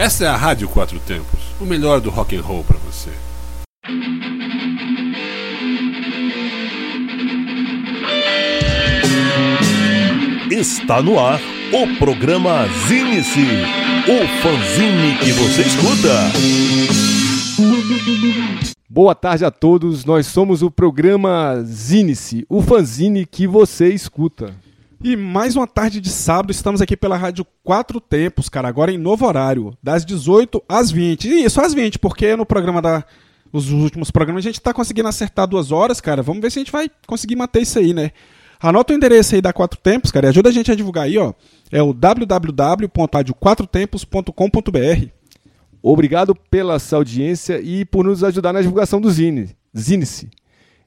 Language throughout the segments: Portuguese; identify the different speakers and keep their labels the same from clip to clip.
Speaker 1: Essa é a Rádio Quatro Tempos, o melhor do rock and roll para você.
Speaker 2: Está no ar o programa Zine-se, o fanzine que você escuta.
Speaker 3: Boa tarde a todos, nós somos o programa Zine-se, o fanzine que você escuta.
Speaker 4: E mais uma tarde de sábado, estamos aqui pela Rádio Quatro Tempos, cara, agora em novo horário, das 18 às 20. E isso, às 20, porque no programa da. Os últimos programas a gente tá conseguindo acertar duas horas, cara. Vamos ver se a gente vai conseguir manter isso aí, né? Anota o endereço aí da Quatro Tempos, cara, e ajuda a gente a divulgar aí, ó. É o www.radioquatrotempos.com.br.
Speaker 3: Obrigado pela sua audiência e por nos ajudar na divulgação do Zine, Zine-se.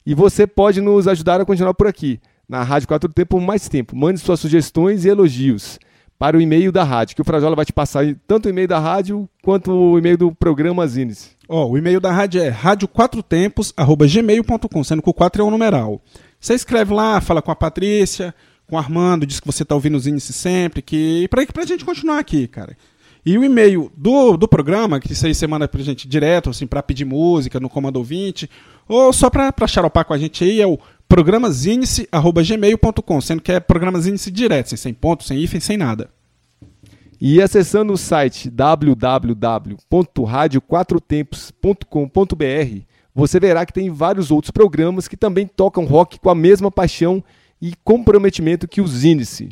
Speaker 3: E você pode nos ajudar a continuar por aqui na Rádio Quatro Tempo por mais tempo. Mande suas sugestões e elogios para o e-mail da rádio, que o Frajola vai te passar tanto o e-mail da rádio quanto o e-mail do programa Zines.
Speaker 4: Ó, oh, o e-mail da rádio é radioquatrotempos@gmail.com, sendo que o 4 é o numeral. Você escreve lá, fala com a Patrícia, com o Armando, diz que você está ouvindo os índices sempre, que para a gente continuar aqui, cara. E o e-mail do, do programa, que isso aí você manda pra gente direto, assim, para pedir música no comando ouvinte, ou só para xaropar com a gente aí, é o programasinice.gmail.com, sendo que é programasinice direto, sem ponto, sem hífen, sem nada.
Speaker 3: E acessando o site www.radioquatrotempos.com.br, você verá que tem vários outros programas que também tocam rock com a mesma paixão e comprometimento que os índice.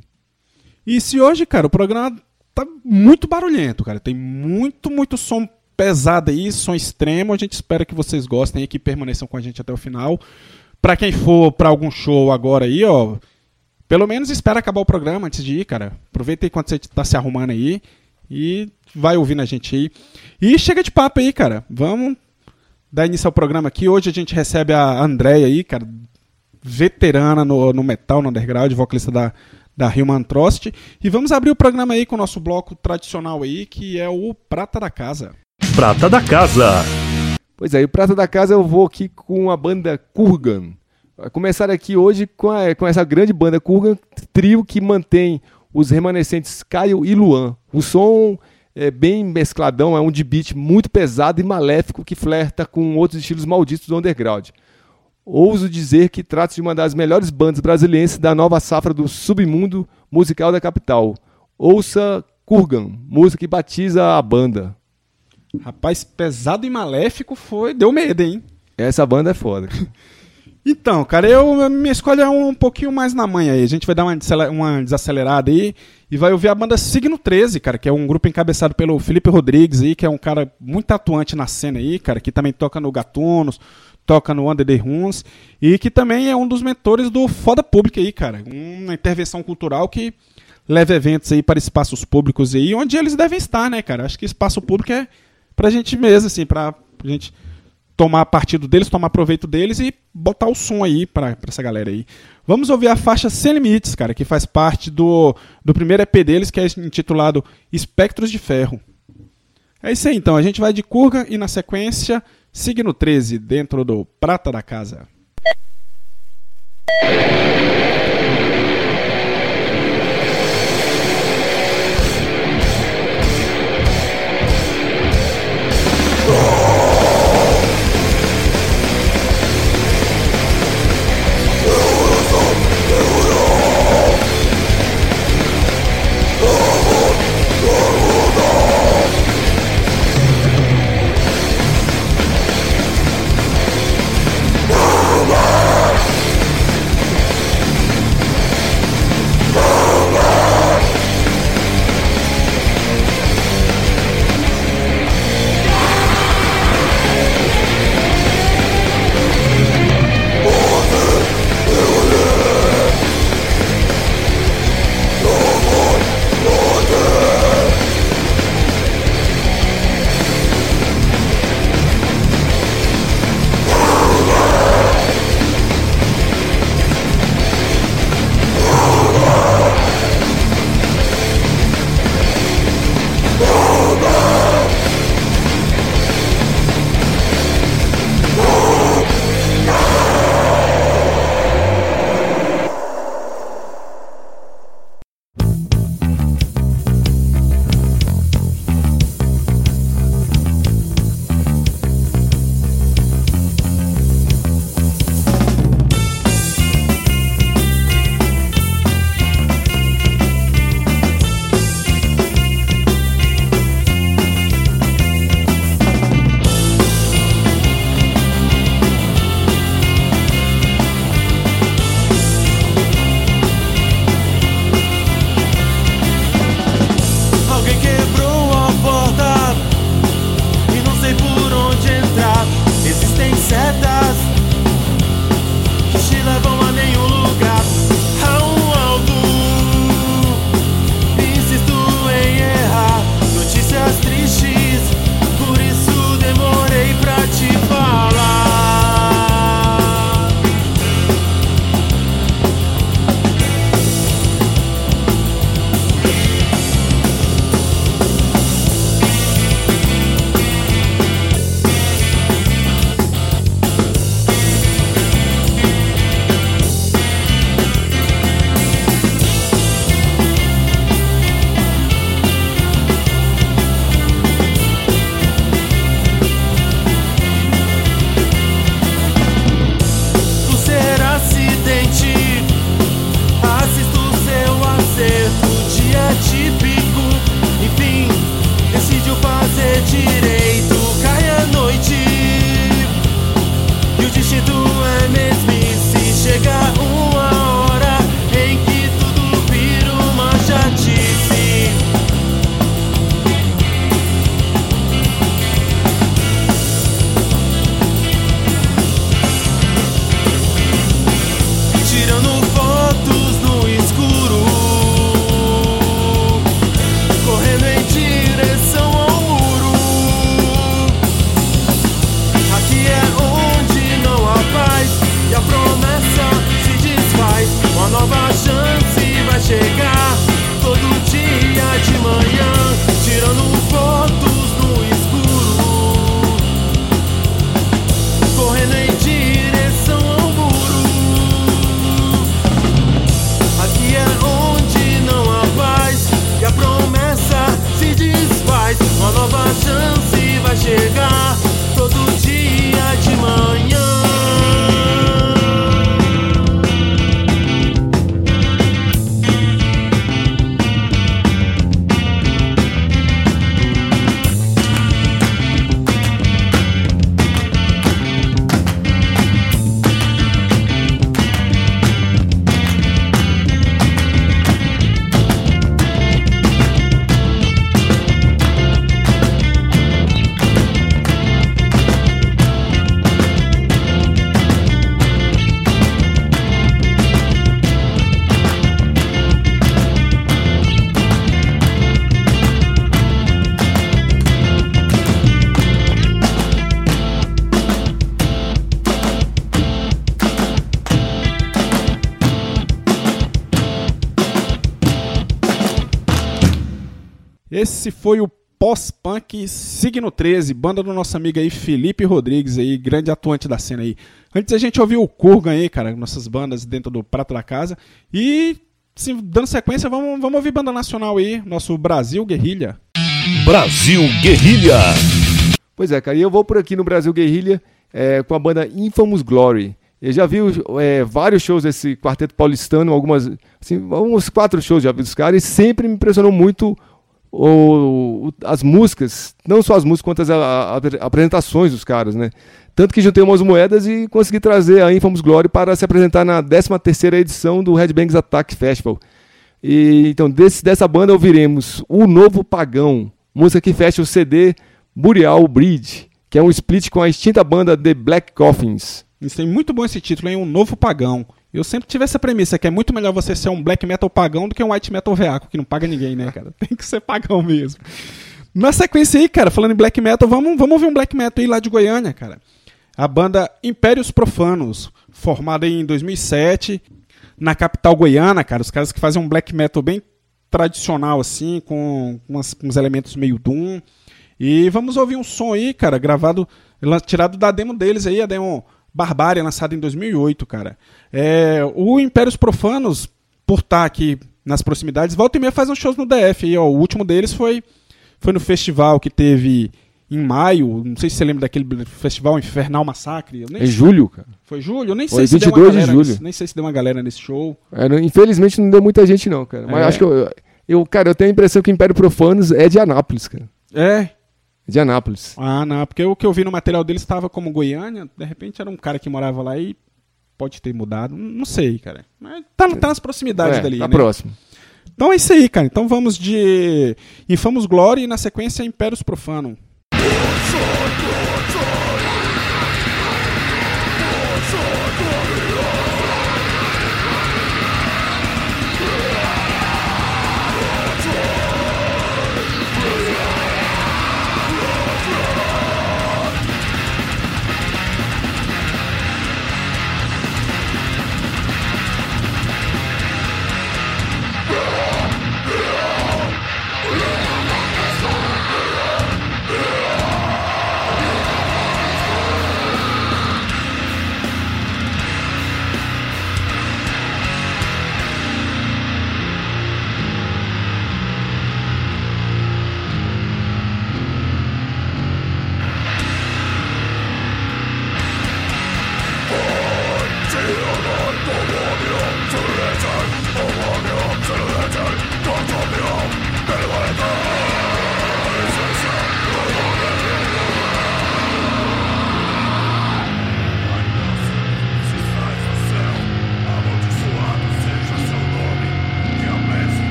Speaker 4: E se hoje, cara, o programa tá muito barulhento, cara, tem muito, muito som pesado aí, som extremo. A gente espera que vocês gostem e que permaneçam com a gente até o final. Para quem for para algum show agora aí, ó, pelo menos espera acabar o programa antes de ir, cara. Aproveita enquanto você tá se arrumando aí e vai ouvindo a gente aí. E chega de papo aí, cara. Vamos dar início ao programa aqui. Hoje a gente recebe a Andréia aí, cara, veterana no, no metal, no underground, vocalista da, da Human Trust. E vamos abrir o programa aí com o nosso bloco tradicional aí, que é o Prata da Casa.
Speaker 2: Prata da Casa.
Speaker 3: Pois é, e o Prata da Casa eu vou aqui com a banda Kurgan. Começar aqui hoje com, a, com essa grande banda Kurgan, trio que mantém os remanescentes Caio e Luan. O som é bem mescladão, é um de beat muito pesado e maléfico que flerta com outros estilos malditos do underground. Ouso dizer que trata-se de uma das melhores bandas brasileiras da nova safra do submundo musical da capital. Ouça Kurgan, música que batiza a banda.
Speaker 4: Rapaz, pesado e maléfico foi. Deu medo, hein?
Speaker 3: Essa banda é foda.
Speaker 4: então, cara, eu minha escolha é um pouquinho mais na manhã aí. A gente vai dar uma, uma desacelerada aí e vai ouvir a banda Signo 13, cara, que é um grupo encabeçado pelo Felipe Rodrigues aí, que é um cara muito atuante na cena aí, cara, que também toca no Gatunos, toca no Under the Runes e que também é um dos mentores do Foda Pública aí, cara. Uma intervenção cultural que leva eventos aí para espaços públicos aí, onde eles devem estar, né, cara? Acho que espaço público é pra gente mesmo, assim, pra gente tomar partido deles, tomar proveito deles e botar o som aí para essa galera aí. Vamos ouvir a faixa Sem Limites, cara, que faz parte do, do primeiro EP deles, que é intitulado Espectros de Ferro. É isso aí então, a gente vai de curga e na sequência, Signo 13, dentro do Prata da Casa. Esse foi o pós-punk Signo 13, banda do nosso amigo aí Felipe Rodrigues aí, grande atuante da cena aí. Antes a gente ouviu o Kurgan aí, cara, nossas bandas dentro do Prato da Casa. E, sim, dando sequência, vamos, vamos ouvir banda nacional aí, nosso Brasil Guerrilha.
Speaker 2: Brasil Guerrilha.
Speaker 3: Pois é, cara, e eu vou por aqui no Brasil Guerrilha é, com a banda Infamous Glory. Eu já vi é, vários shows desse quarteto paulistano, algumas, assim, uns quatro shows já vi dos caras, e sempre me impressionou muito o, o, as músicas, não só as músicas, quanto as a, a, apresentações dos caras, né? Tanto que juntei umas moedas e consegui trazer a Infamous Glory para se apresentar na 13ª edição do Headbangers Attack Festival. E, então, desse, dessa banda ouviremos O Novo Pagão, música que fecha o CD Burial Bridge, que é um split com a extinta banda The Black Coffins.
Speaker 4: Isso tem muito bom esse título, hein? Um Novo Pagão. Eu sempre tive essa premissa, que é muito melhor você ser um black metal pagão do que um white metal veaco, que não paga ninguém, né, cara? Tem que ser pagão mesmo. Na sequência aí, cara, falando em black metal, vamos, vamos ouvir um black metal aí lá de Goiânia, cara. A banda Impérios Profanos, formada em 2007, na capital goiana, cara. Os caras que fazem um black metal bem tradicional, assim, com umas, uns elementos meio doom. E vamos ouvir um som aí, cara, gravado, tirado da demo deles aí, a demo Barbária, lançada em 2008, cara. É, o Impérios Profanos, por estar aqui nas proximidades, volta e meia faz uns shows no DF. E, ó, o último deles foi, foi no festival que teve em maio. Não sei se você lembra daquele festival Infernal Massacre.
Speaker 3: é julho, cara.
Speaker 4: Foi julho? Eu nem sei
Speaker 3: foi
Speaker 4: se
Speaker 3: 22
Speaker 4: deu uma
Speaker 3: de julho.
Speaker 4: Nesse, nem sei se deu uma galera nesse show.
Speaker 3: É, infelizmente não deu muita gente, não, cara. Mas é. acho que eu, eu, cara, eu tenho a impressão que o Império Profanos é de Anápolis, cara.
Speaker 4: É,
Speaker 3: de Anápolis.
Speaker 4: Ah, não, porque o que eu vi no material dele estava como Goiânia, de repente era um cara que morava lá e pode ter mudado, não sei, cara. Mas tá, tá nas proximidades
Speaker 3: é,
Speaker 4: dali,
Speaker 3: tá
Speaker 4: né?
Speaker 3: próximo.
Speaker 4: Então é isso aí, cara. Então vamos de Infamos Glória e na sequência Impérios Profanum.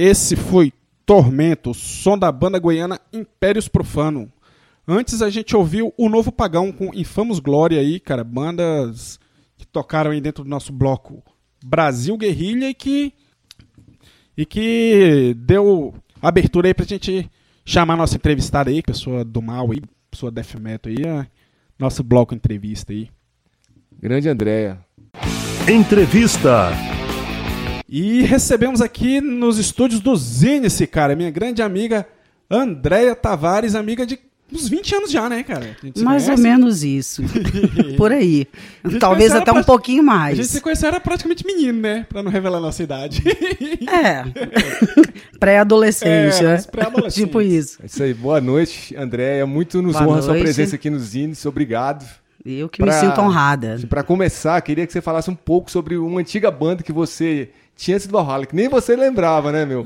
Speaker 4: Esse foi Tormento, som da banda goiana Impérios Profano. Antes a gente ouviu o Novo Pagão com Infamos Glória aí, cara, bandas que tocaram aí dentro do nosso bloco Brasil Guerrilha e que e que deu abertura aí pra gente chamar nossa entrevistada aí, pessoa do mal aí, pessoa death metal aí, a nosso bloco entrevista aí.
Speaker 3: Grande Andréia.
Speaker 2: Entrevista.
Speaker 4: E recebemos aqui nos estúdios do Zinice, cara, minha grande amiga Andréia Tavares, amiga de uns 20 anos já, né, cara? A
Speaker 5: Mais ou
Speaker 4: conhece.
Speaker 5: menos isso. Por aí. Talvez até um pouquinho
Speaker 4: A
Speaker 5: mais.
Speaker 4: gente se conheceu era praticamente menino, né? Pra não revelar a nossa idade.
Speaker 5: É. Pré-adolescente,
Speaker 4: É,
Speaker 5: né?
Speaker 4: pré-adolescentes.
Speaker 5: tipo isso.
Speaker 3: É isso aí. Boa noite, Andréia. Muito nos
Speaker 5: Boa
Speaker 3: honra a sua
Speaker 5: noite.
Speaker 3: presença aqui nos Zines. Obrigado.
Speaker 5: Eu que
Speaker 3: Pra-
Speaker 5: me sinto honrada.
Speaker 3: Para começar, queria que você falasse um pouco sobre uma antiga banda que você tinha antes do Valhalla, que nem você lembrava, né, meu?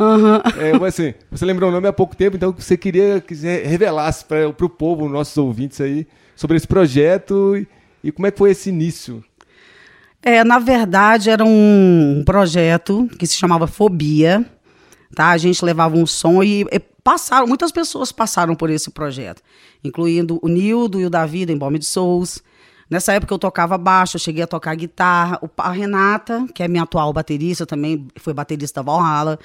Speaker 3: É, mas assim, você lembrou o nome há pouco tempo, então você queria que você revelasse para o povo, nossos ouvintes aí, sobre esse projeto e, e como é que foi esse início.
Speaker 5: É, na verdade, era um projeto que se chamava Fobia. Tá? A gente levava um som e, e passaram, muitas pessoas passaram por esse projeto, incluindo o Nildo e o Davi, do Embalme de Souls. Nessa época eu tocava baixo, eu cheguei a tocar guitarra. A Renata, que é minha atual baterista, também foi baterista da Valhalla.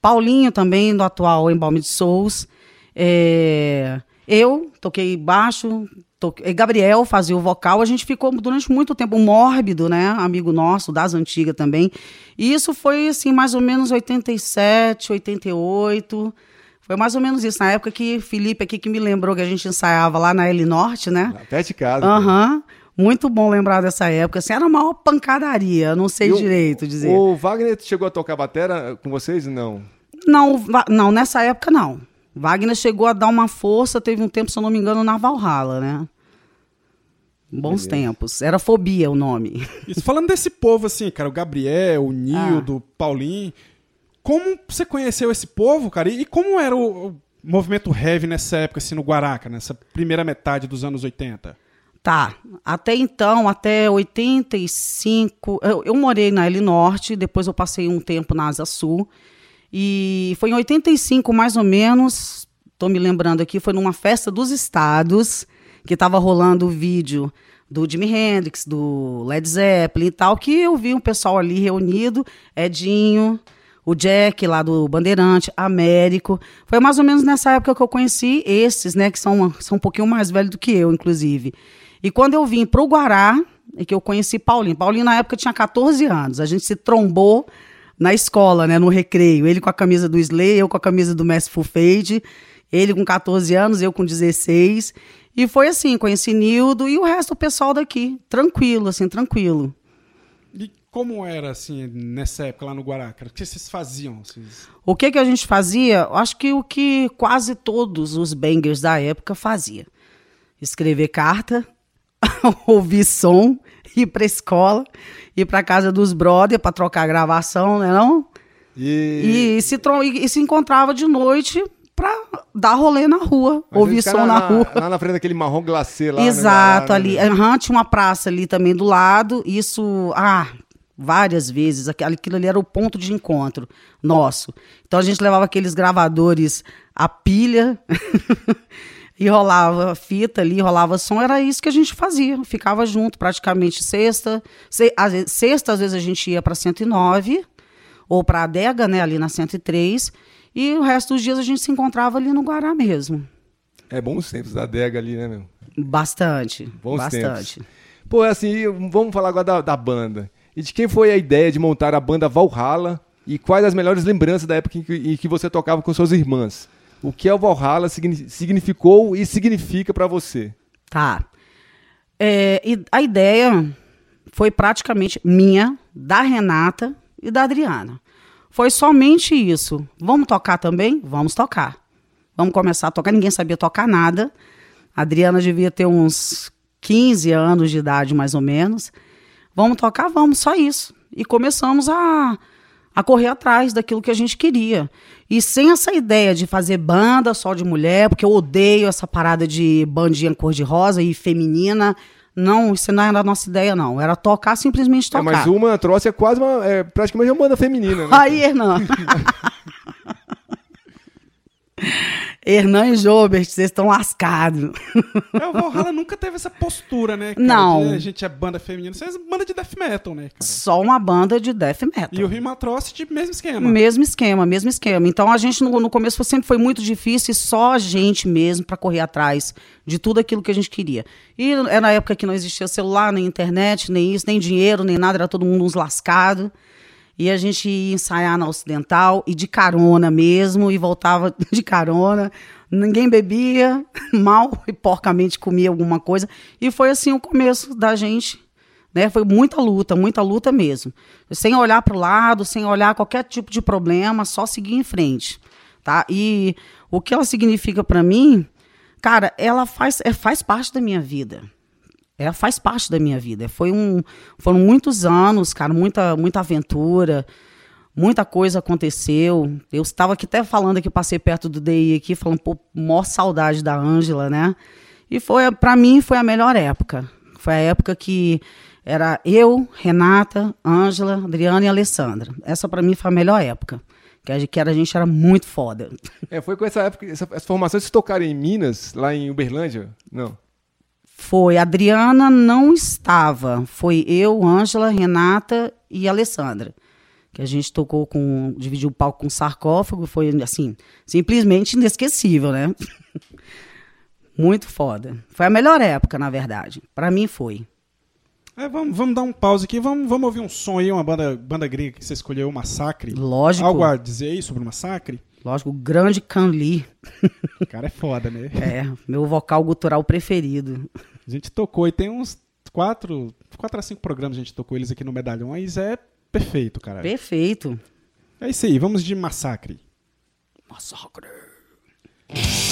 Speaker 5: Paulinho também, do atual Embalme de Souls. É, eu toquei baixo, toquei, Gabriel fazia o vocal. A gente ficou durante muito tempo, Mórbido, né? Amigo nosso, das antigas também. E isso foi, assim, mais ou menos 87, 88. Foi mais ou menos isso. Na época que Felipe aqui que me lembrou que a gente ensaiava lá na L Norte, né?
Speaker 3: Até de casa.
Speaker 5: Aham. Muito bom lembrar dessa época. Assim, era a maior pancadaria, eu não sei
Speaker 3: E o-
Speaker 5: direito dizer.
Speaker 3: O Wagner chegou a tocar batera com vocês? Não.
Speaker 5: Não, não, nessa época não. Wagner chegou a dar uma força, teve um tempo, se eu não me engano, na Valhalla, né? Bons tempos. Era Fobia o nome.
Speaker 4: Isso, falando desse povo, assim, cara, o Gabriel, o
Speaker 5: Ah.
Speaker 4: Nildo, Paulinho. Como você conheceu esse povo, cara? E, e como era o, o movimento heavy nessa época, assim, no Guaraca, nessa primeira metade dos anos 80?
Speaker 5: Tá. Até então, até 85, eu, eu morei na L Norte, depois eu passei um tempo na Asa Sul. E foi em 85, mais ou menos, tô me lembrando aqui, foi numa festa dos estados, que tava rolando o vídeo do Jimi Hendrix, do Led Zeppelin e tal, que eu vi um pessoal ali reunido, Edinho, o Jack lá do Bandeirante, Américo. Foi mais ou menos nessa época que eu conheci esses, né, que são, são um pouquinho mais velhos do que eu, inclusive. E quando eu vim pro Guará, é que eu conheci Paulinho. Paulinho, na época, tinha 14 anos. A gente se trombou na escola, né, no recreio. Ele com a camisa do Slay, eu com a camisa do Merciful Fate. Ele com 14 anos, eu com 16. E foi assim, conheci Nildo e o resto do pessoal daqui. Tranquilo, assim, tranquilo.
Speaker 4: E como era, assim, nessa época lá no Guaraca? O que vocês faziam? Vocês...
Speaker 5: O que que a gente fazia? Acho que o que quase todos os bangers da época fazia. Escrever carta, ouvir som, ir pra escola, ir pra casa dos brother pra trocar gravação, né não?
Speaker 3: E,
Speaker 5: E, se, e, se encontrava de noite pra dar rolê na rua,
Speaker 3: Mas
Speaker 5: ouvir som
Speaker 3: ficaram
Speaker 5: na rua.
Speaker 3: Lá na frente daquele marrom glacê lá. né,
Speaker 5: Exato,
Speaker 3: lá,
Speaker 5: ali.
Speaker 3: né?
Speaker 5: Aham, tinha uma praça ali também do lado. Isso, ah, várias vezes. aqu- Aquilo ali era o ponto de encontro nosso. Então a gente levava aqueles gravadores a pilha e rolava fita ali, rolava som. Era isso que a gente fazia. Ficava junto praticamente sexta. Se, às vezes- sexta, às vezes, a gente ia para 109 ou para a adega, né, ali na 103. E o resto dos dias a gente se encontrava ali no Guará mesmo.
Speaker 3: É bons tempos da adega ali, né, meu?
Speaker 5: Bastante.
Speaker 3: Bons
Speaker 5: bastante.
Speaker 3: tempos. Pô, assim, vamos falar agora da, da banda. E de quem foi a ideia de montar a banda Valhalla e quais as melhores lembranças da época em que, em que você tocava com suas irmãs? O que é o Valhalla signi- significou e significa pra você?
Speaker 5: Tá. É, a ideia foi praticamente minha, da Renata e da Adriana. Foi somente isso. Vamos tocar também? Vamos tocar. Vamos começar a tocar. Ninguém sabia tocar nada. A Adriana devia ter uns 15 anos de idade, mais ou menos. Vamos tocar? Vamos, só isso. E começamos a, a correr atrás daquilo que a gente queria. E sem essa ideia de fazer banda só de mulher, porque eu odeio essa parada de bandinha cor-de-rosa e feminina. Não, isso não era a nossa ideia, não. Era tocar, simplesmente
Speaker 3: É,
Speaker 5: tocar.
Speaker 3: mas uma troça é quase uma. É praticamente uma banda feminina, né?
Speaker 5: Aí, Hernan. Hernan e Jobert, vocês estão lascados.
Speaker 4: É, o Valhalla nunca teve essa postura, né? cara,
Speaker 5: Não.
Speaker 4: a gente é banda feminina. Vocês é banda de death metal, né, cara?
Speaker 5: Só uma banda de death metal.
Speaker 4: E o Rima Atrocity, mesmo esquema.
Speaker 5: Mesmo esquema, mesmo esquema. Então a gente no, no começo sempre foi muito difícil e só a gente mesmo para correr atrás de tudo aquilo que a gente queria. E era na época que não existia celular, nem internet, nem isso, nem dinheiro, nem nada, era todo mundo uns lascados. E a gente ia ensaiar na Ocidental e de carona mesmo, e voltava de carona. Ninguém bebia, mal e porcamente comia alguma coisa. E foi assim o começo da gente né? Foi muita luta, muita luta mesmo. Sem olhar para o lado, sem olhar qualquer tipo de problema, só seguir em frente, tá? E o que ela significa para mim, cara, ela faz, é, faz parte da minha vida. Ela faz parte da minha vida. Foi um, foram muitos anos, cara, muita, muita aventura, muita coisa aconteceu. Eu estava aqui até falando que passei perto do DI aqui, falando, pô, maior saudade da Ângela, né? E foi, para mim, foi a melhor época. Foi a época que era eu, Renata, Ângela, Adriana e Alessandra. Essa para mim foi a melhor época. Que a, que era, a gente era muito foda.
Speaker 3: É, foi com essa época, essa, essa formação, vocês tocaram em Minas, lá em Uberlândia? Não.
Speaker 5: Foi, Adriana não estava. Foi eu, Ângela, Renata e Alessandra. Que a gente tocou com. dividiu o palco com sarcófago. Foi assim, simplesmente inesquecível, né? Muito foda. Foi a melhor época, na verdade. Pra mim foi.
Speaker 4: É, vamos, vamos dar um pause aqui, vamos, vamos ouvir um som aí, uma banda, banda gringa que você escolheu, o Massacre.
Speaker 5: Lógico.
Speaker 4: Algo a dizer aí sobre o Massacre?
Speaker 5: Lógico, o grande Canli.
Speaker 4: O cara é foda, né?
Speaker 5: É, meu vocal gutural preferido.
Speaker 4: A gente tocou e tem uns quatro, quatro a cinco programas a gente tocou eles aqui no Medalhões. É perfeito, cara.
Speaker 5: Perfeito.
Speaker 4: É isso aí, vamos de Massacre.
Speaker 5: Massacre.
Speaker 6: Massacre.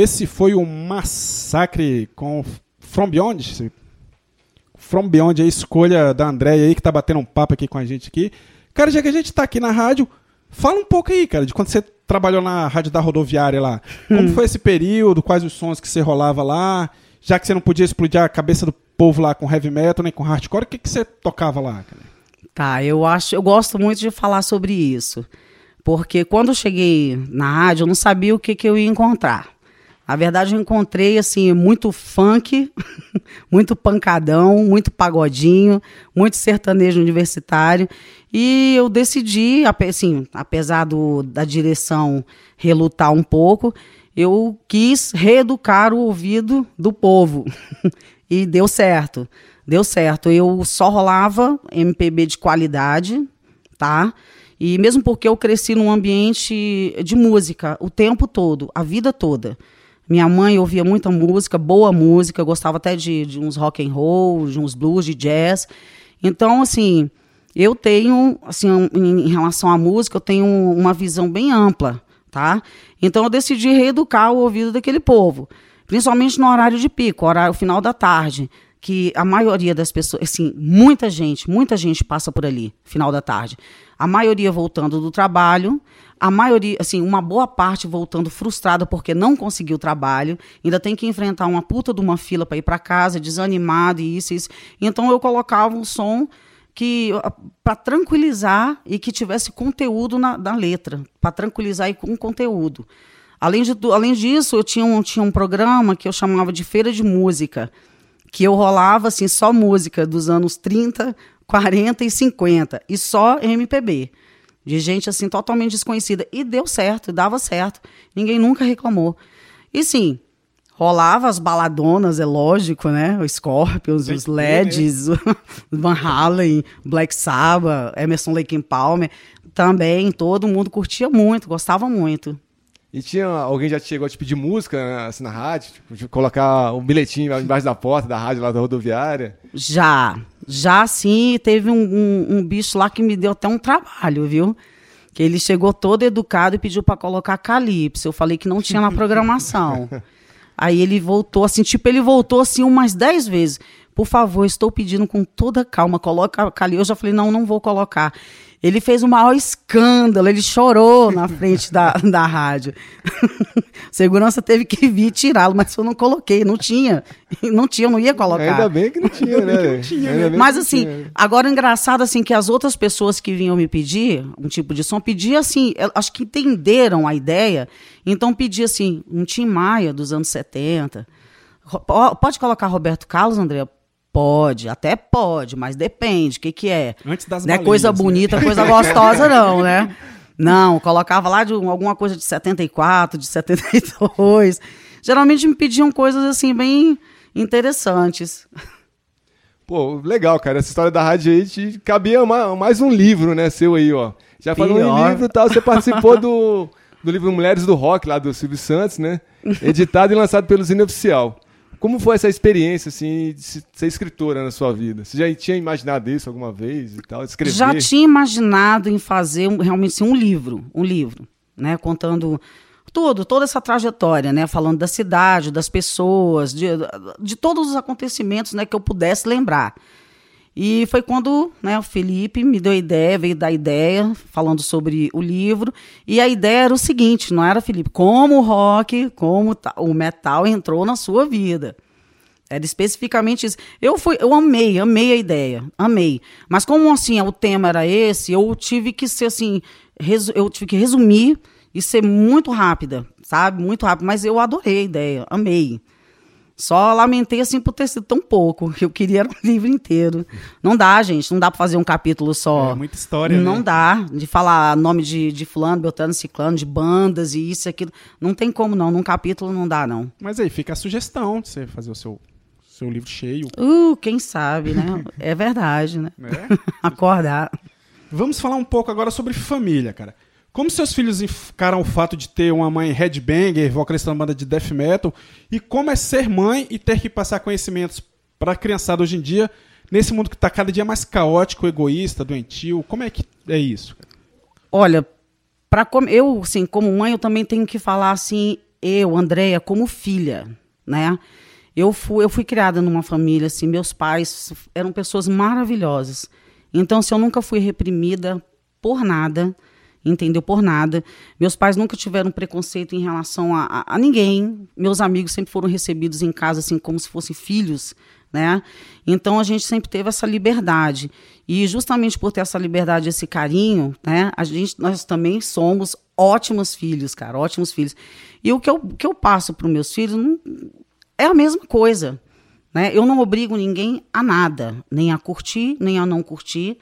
Speaker 4: Esse foi o massacre com From Beyond. From Beyond, a escolha da Andréia aí, que tá batendo um papo aqui com a gente aqui. Cara, já que a gente tá aqui na rádio, fala um pouco aí, cara, de quando você trabalhou na rádio da rodoviária lá. Como foi esse período? Quais os sons que você rolava lá? Já que você não podia explodir a cabeça do povo lá com heavy metal, nem com hardcore, o que, que você tocava lá, cara?
Speaker 5: Tá, eu acho, eu gosto muito de falar sobre isso. Porque quando eu cheguei na rádio, eu não sabia o que, que eu ia encontrar. Na verdade, eu encontrei assim muito funk, muito pancadão, muito pagodinho, muito sertanejo universitário. E eu decidi, assim, apesar do, da direção relutar um pouco, eu quis reeducar o ouvido do povo. e deu certo. Deu certo. Eu só rolava MPB de qualidade, tá? E mesmo porque eu cresci num ambiente de música o tempo todo, a vida toda. Minha mãe ouvia muita música, boa música, gostava até de, de uns rock and roll, de uns blues, de jazz. Então, assim, eu tenho, assim, em relação à música, eu tenho uma visão bem ampla, tá? Então eu decidi reeducar o ouvido daquele povo, principalmente no horário de pico, horário final da tarde, que a maioria das pessoas, assim, muita gente, muita gente passa por ali, final da tarde. A maioria voltando do trabalho, a maioria, assim, uma boa parte voltando frustrada porque não conseguiu trabalho, ainda tem que enfrentar uma puta de uma fila para ir para casa, desanimado e isso, isso. Então eu colocava um som que para tranquilizar e que tivesse conteúdo na, na letra, para tranquilizar e com conteúdo. Além, de, além disso, eu tinha um, tinha um programa que eu chamava de Feira de Música, que eu rolava assim só música dos anos 30, 40 e 50 e só MPB. De gente assim totalmente desconhecida e deu certo, dava certo. Ninguém nunca reclamou. E sim, rolava as baladonas, é lógico, né? Os Scorpions,
Speaker 4: Tem
Speaker 5: os
Speaker 4: ter,
Speaker 5: LEDs, Van Halen, Black Sabbath, Emerson Lake and Palmer, também todo mundo curtia muito, gostava muito.
Speaker 3: E tinha alguém já chegou a te pedir música né, assim, na rádio? Tipo, de colocar um bilhetinho embaixo da porta da rádio lá da rodoviária?
Speaker 5: Já, já sim, teve um, um- um bicho lá que me deu até um trabalho, viu? Que ele chegou todo educado e pediu para colocar Calypso. Eu falei que não tinha na programação. Aí ele voltou assim, tipo, ele voltou assim umas dez vezes. Por favor, estou pedindo com toda calma, coloca Calypso. Eu já falei, não, não vou colocar. Ele fez o maior escândalo, ele chorou na frente da, da rádio. Segurança teve que vir tirá-lo, mas eu não coloquei, não tinha. Não tinha, não ia colocar.
Speaker 3: Ainda bem que não tinha, né? Ainda bem
Speaker 5: Mas
Speaker 3: que não
Speaker 5: assim,
Speaker 3: tinha, né?
Speaker 5: agora o engraçado assim que as outras pessoas que vinham me pedir um tipo de som, pedia assim, el- acho que entenderam a ideia, então pedia assim, um Tim Maia dos anos 70. Ro- po- Pode colocar Roberto Carlos, André? Pode, até pode, mas depende, o que que é?
Speaker 4: Antes das
Speaker 5: Não é
Speaker 4: balinhas,
Speaker 5: coisa
Speaker 4: né?
Speaker 5: bonita, coisa gostosa não, né? Não, colocava lá de um- alguma coisa de 74, de 72. Geralmente me pediam coisas assim bem interessantes.
Speaker 3: Pô, legal, cara. Essa história da rádio aí te cabia ma- mais um livro, né, seu aí, ó. Já falou em
Speaker 5: Pior.
Speaker 3: livro e tal, você participou do, do livro Mulheres do Rock, lá do Silvio Santos, né? Editado e lançado pelo Zine Oficial. Como foi essa experiência, assim, de se- ser escritora na sua vida? Você já tinha imaginado isso alguma vez e tal? Escrever?
Speaker 5: Já tinha imaginado em fazer realmente assim, um livro, um livro, né, contando tudo, toda essa trajetória, né, falando da cidade, das pessoas, de, de todos os acontecimentos, né, que eu pudesse lembrar. E foi quando né, o Felipe me deu a ideia, veio dar a ideia, falando sobre o livro. E a ideia era o seguinte: não era, Felipe, como o rock, como o metal entrou na sua vida. Era especificamente isso. Eu fui, eu amei, amei a ideia, amei. Mas como assim o tema era esse, eu tive que ser assim, resu- eu tive que resumir e ser muito rápida, sabe? Muito rápido. Mas eu adorei a ideia, amei. Só lamentei assim por ter sido tão pouco. Eu queria um livro inteiro. Não dá, gente. Não dá para fazer um capítulo só.
Speaker 4: É muita história,
Speaker 5: Não
Speaker 4: né?
Speaker 5: dá. De falar nome de, de fulano, beltrano, ciclano, de bandas e isso e aquilo. Não tem como não. Num capítulo não dá, não.
Speaker 4: Mas aí fica a sugestão de você fazer o seu, seu livro cheio.
Speaker 5: Uh, quem sabe, né? É verdade, né?
Speaker 4: né?
Speaker 5: Acordar.
Speaker 4: Vamos falar um pouco agora sobre família, cara. Como seus filhos encaram o fato de ter uma mãe headbanger, vocalista da banda de death metal, e como é ser mãe e ter que passar conhecimentos para a criançada hoje em dia, nesse mundo que está cada dia mais caótico, egoísta, doentio, como é que é isso?
Speaker 5: Olha, para eu, assim, como mãe, eu também tenho que falar assim, eu, Andréia, como filha, né? Eu fui, eu fui criada numa família, assim, meus pais eram pessoas maravilhosas. Então, assim, eu nunca fui reprimida por nada, entendeu? Por nada. Meus pais nunca tiveram preconceito em relação a, a, a ninguém. Meus amigos sempre foram recebidos em casa, assim, como se fossem filhos, né? Então a gente sempre teve essa liberdade e justamente por ter essa liberdade, esse carinho, né? A gente, nós também somos ótimos filhos, cara, ótimos filhos. E o que eu, que eu passo para os meus filhos não, é a mesma coisa, né? Eu não obrigo ninguém a nada, nem a curtir, nem a não curtir.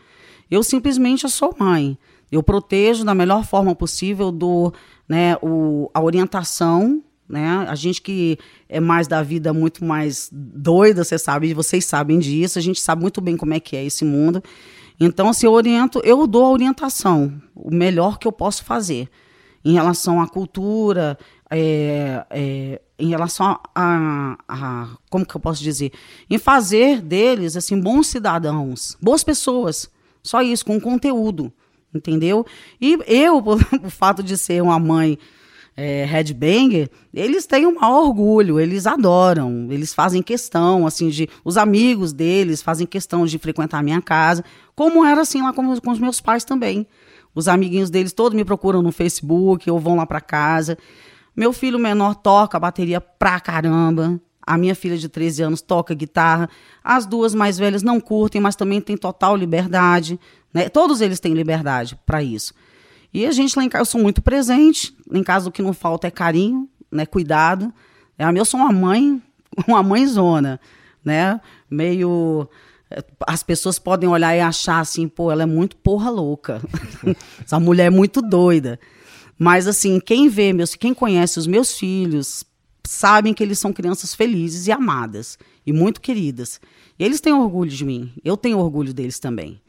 Speaker 5: Eu simplesmente sou mãe. Eu protejo da melhor forma possível, dou né, o, a orientação né? A gente que é mais da vida muito mais doida, você sabe, vocês sabem disso, a gente sabe muito bem como é que é esse mundo. Então, se assim, eu oriento, eu dou a orientação, o melhor que eu posso fazer em relação à cultura, é, é, em relação a, a, como que eu posso dizer, em fazer deles assim bons cidadãos, boas pessoas, só isso, com conteúdo, entendeu? E eu, o fato de ser uma mãe é, headbanger, eles têm um maior orgulho, eles adoram, eles fazem questão, assim, de. Os amigos deles fazem questão de frequentar a minha casa, como era assim lá com, com os meus pais também. Os amiguinhos deles todos me procuram no Facebook ou vão lá para casa. Meu filho menor toca bateria pra caramba. A minha filha de 13 anos toca guitarra. As duas mais velhas não curtem, mas também têm total liberdade. Né? Todos eles têm liberdade para isso. E a gente lá em casa, eu sou muito presente. Em casa o que não falta é carinho, né, cuidado. É, eu sou uma mãe, uma mãezona, né? Meio eh, as pessoas podem olhar e achar assim, pô, ela é muito porra louca. Essa mulher é muito doida. Mas assim, quem vê meus, quem conhece os meus filhos, sabem que eles são crianças felizes e amadas e muito queridas. E eles têm orgulho de mim. Eu tenho orgulho deles também.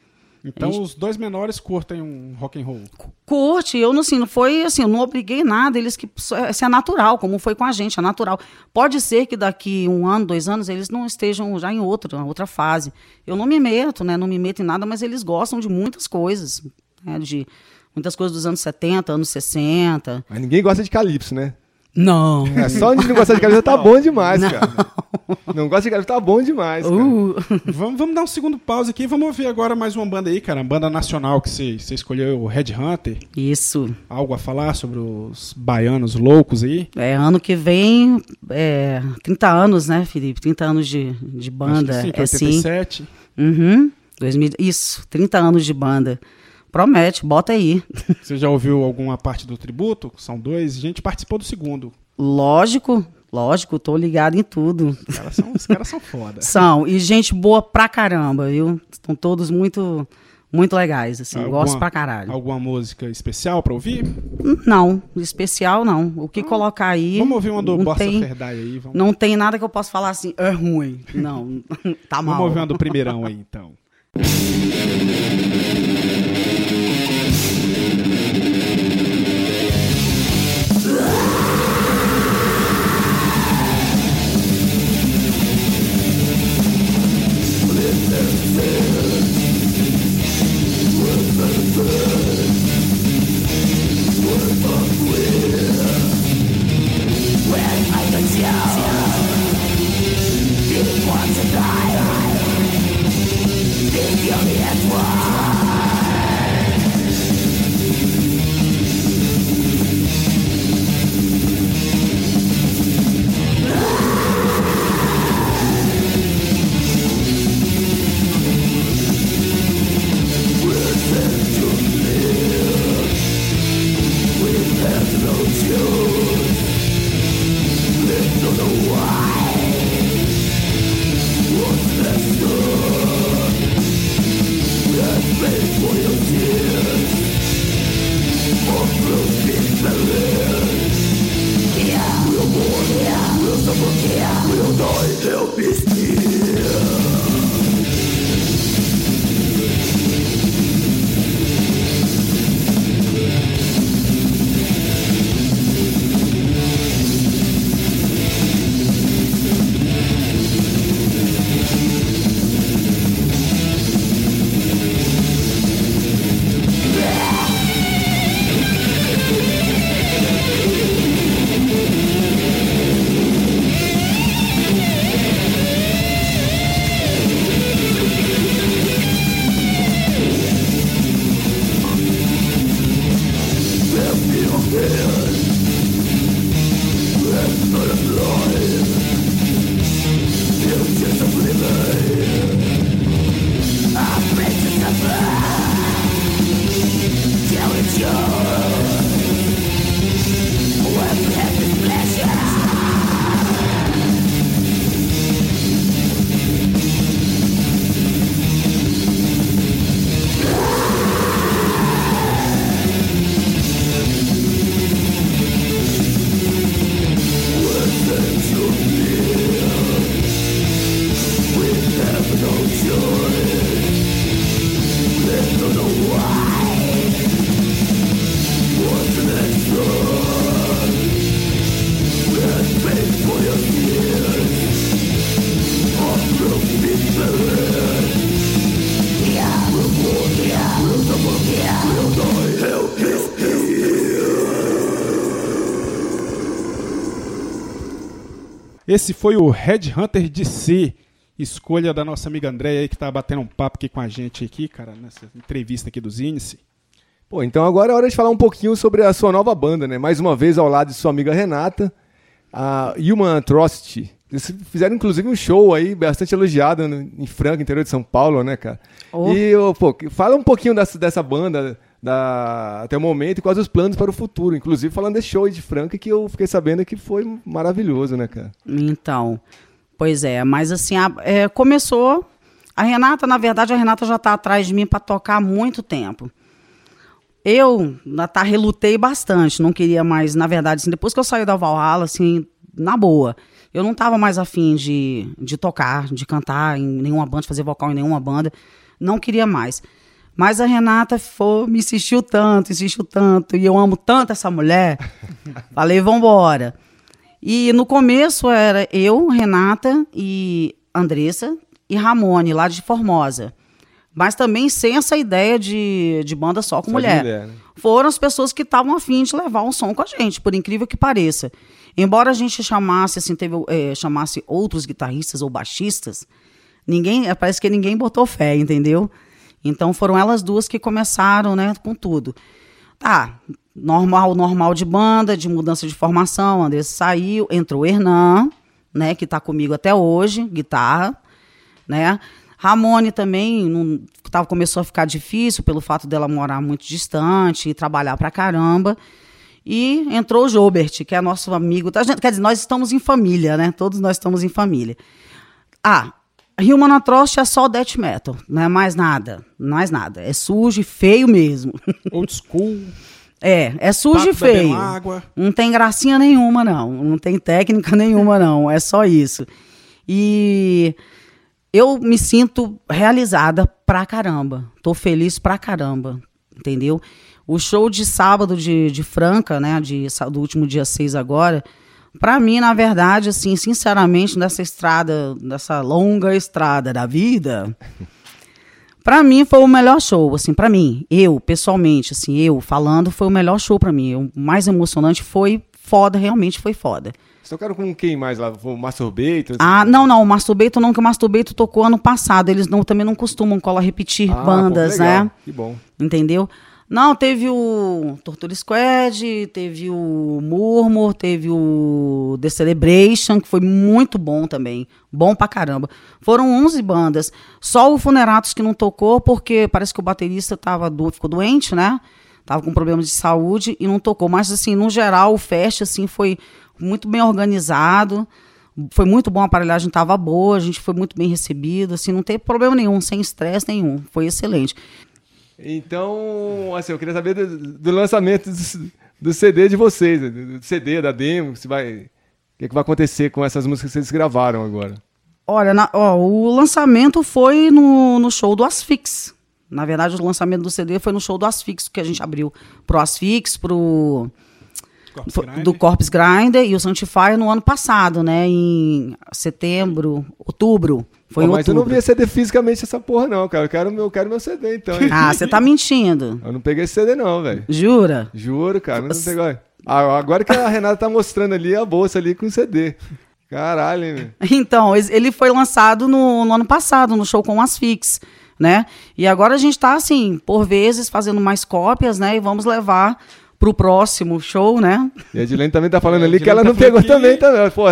Speaker 4: Então gente... os dois menores curtem um rock and roll.
Speaker 5: Curte, eu não assim, não foi assim, eu não obriguei nada, eles que isso é natural, como foi com a gente, é natural. Pode ser que daqui um ano, dois anos eles não estejam já em outra, outra fase. Eu não me meto, né? Não me meto em nada, mas eles gostam de muitas coisas, né, de muitas coisas dos anos 70, anos 60.
Speaker 3: Mas ninguém gosta de calypso, né?
Speaker 5: Não.
Speaker 3: É, só de não gostar de calypso tá bom demais, não. cara. Não gosta de calypso tá bom demais, uh.
Speaker 4: vamos, vamos dar um segundo pause aqui. Vamos ouvir agora mais uma banda aí, cara. Uma banda nacional que você, você escolheu, o Red Hunter.
Speaker 5: Isso.
Speaker 4: Algo a falar sobre os baianos loucos aí?
Speaker 5: É, ano que vem, é, 30 anos, né, Felipe? 30 anos de, de banda.
Speaker 4: Acho que sim, é 87.
Speaker 5: Sim. Uhum. 2000, isso, 30 anos de banda. Promete, bota aí.
Speaker 4: Você já ouviu alguma parte do tributo? São dois. A gente participou do segundo.
Speaker 5: Lógico, lógico, tô ligado em tudo.
Speaker 4: Os caras são, os caras são foda.
Speaker 5: são, e gente boa pra caramba, viu? Estão todos muito muito legais, assim, alguma, gosto pra caralho.
Speaker 4: Alguma música especial pra ouvir?
Speaker 5: Não, especial não. O que colocar aí.
Speaker 4: Vamos ouvir uma do Bossa tem, aí. Vamos...
Speaker 5: Não tem nada que eu possa falar assim, é ruim. Não, tá mal.
Speaker 4: Vamos ouvir uma do primeirão aí, então. Esse foi o Red Hunter DC, escolha da nossa amiga Andréia aí que tá batendo um papo aqui com a gente aqui, cara, nessa entrevista aqui dos Índice.
Speaker 3: Pô, então agora é hora de falar um pouquinho sobre a sua nova banda, né? Mais uma vez ao lado de sua amiga Renata, a Human Atrocity. Eles fizeram inclusive um show aí bastante elogiado no- em Franca, interior de São Paulo, né, cara?
Speaker 5: Oh.
Speaker 3: E, pô, fala um pouquinho dessa, dessa banda da, até o momento e quais os planos para o futuro. Inclusive falando desse show de Franca que eu fiquei sabendo que foi maravilhoso, né, cara?
Speaker 5: Então, pois é, mas assim, a- é, começou. A Renata, na verdade, a Renata já está atrás de mim para tocar há muito tempo. Eu, tá, relutei bastante, não queria mais, na verdade, assim, depois que eu saí da Valhalla, assim, na boa, eu não estava mais afim de, de tocar, de cantar em nenhuma banda, de fazer vocal em nenhuma banda, não queria mais. Mas a Renata foi, me insistiu tanto, insistiu tanto, e eu amo tanto essa mulher, falei, vambora. E no começo era eu, Renata e Andressa e Ramone, lá de Formosa. Mas também sem essa ideia de, de banda só com
Speaker 3: Só
Speaker 5: mulher.
Speaker 3: mulher, né?
Speaker 5: Foram as pessoas que estavam afim de levar um som com a gente, por incrível que pareça. Embora a gente chamasse, assim, teve, eh, chamasse outros guitarristas ou baixistas, ninguém, eh, parece que ninguém botou fé, entendeu? Então foram elas duas que começaram, né, com tudo. Tá, normal, normal de banda, de mudança de formação, Andressa saiu, entrou o Hernan, né, que tá comigo até hoje, guitarra, né? Ramone também não, tava, começou a ficar difícil pelo fato dela morar muito distante e trabalhar pra caramba. E entrou o Jobert, que é nosso amigo. gente- Quer dizer, nós estamos em família, né? Todos nós estamos em família. Ah, Human Atrocity é só death metal, não é mais nada, mais nada. É sujo e feio mesmo.
Speaker 4: Old school,
Speaker 5: É, é sujo e
Speaker 4: pato
Speaker 5: feio.
Speaker 4: água.
Speaker 5: Não tem gracinha nenhuma, não. Não tem técnica nenhuma, não. É só isso. E eu me sinto realizada pra caramba. Tô feliz pra caramba. Entendeu? O show de sábado de, de Franca, né? De, do último dia 6 agora. Pra mim, na verdade, assim, sinceramente, nessa estrada, nessa longa estrada da vida, Pra mim foi o melhor show, assim, pra mim, eu pessoalmente, assim, eu falando, foi o melhor show pra mim. O mais emocionante foi foda, realmente foi foda.
Speaker 3: Vocês tocaram com quem mais lá? O Masturbator?
Speaker 5: Ah, não, não, o Masturbeito não, que o Masturbeito tocou ano passado. Eles não, também não costumam cola repetir
Speaker 3: Ah,
Speaker 5: bandas,
Speaker 3: pô, legal.
Speaker 5: né?
Speaker 3: Que bom.
Speaker 5: Entendeu? Não, teve o Torture Squad, teve o Murmur, teve o The Celebration, que foi muito bom também. Bom pra caramba. Foram 11 bandas. Só o Funeratos que não tocou, porque parece que o baterista tava do, ficou doente, né? Tava com problemas de saúde e não tocou. Mas, assim, no geral, o fest, assim, foi muito bem organizado. Foi muito bom, a aparelhagem estava boa, a gente foi muito bem recebido, assim, não teve problema nenhum, sem estresse nenhum. Foi excelente.
Speaker 3: Então, assim, eu queria saber do, do lançamento do, do CD de vocês, do, CD, da demo, se vai, o que, que vai acontecer com essas músicas que vocês gravaram agora.
Speaker 5: Olha, na- ó, o lançamento foi no, no show do Asfix. Na verdade, o lançamento do CD foi no show do Asfix, que a gente abriu pro Asfix, pro
Speaker 4: Grinder.
Speaker 5: do Corpse Grinder e o Sanctifier no ano passado, né? Em setembro, outubro. Foi
Speaker 3: Pô, mas eu
Speaker 5: outubro.
Speaker 3: não vi CD fisicamente essa porra, não, cara. Eu quero meu, eu quero meu CD, então. hein?
Speaker 5: Ah, você tá mentindo.
Speaker 3: Eu não peguei esse CD, não, velho.
Speaker 5: Jura?
Speaker 3: Juro, cara. Não pegou. Ah, agora que a Renata tá mostrando ali a bolsa ali com o CD. Caralho, hein, meu.
Speaker 5: Então, ele foi lançado no, no ano passado, no show com o Asfix, né? E agora a gente tá, assim, por vezes, fazendo mais cópias, né? E vamos levar pro próximo show, né?
Speaker 3: E a Edilene também tá falando
Speaker 4: É, a
Speaker 3: ali que ela
Speaker 4: tá
Speaker 3: não pegou
Speaker 4: falando que-
Speaker 3: também, tá? Pô,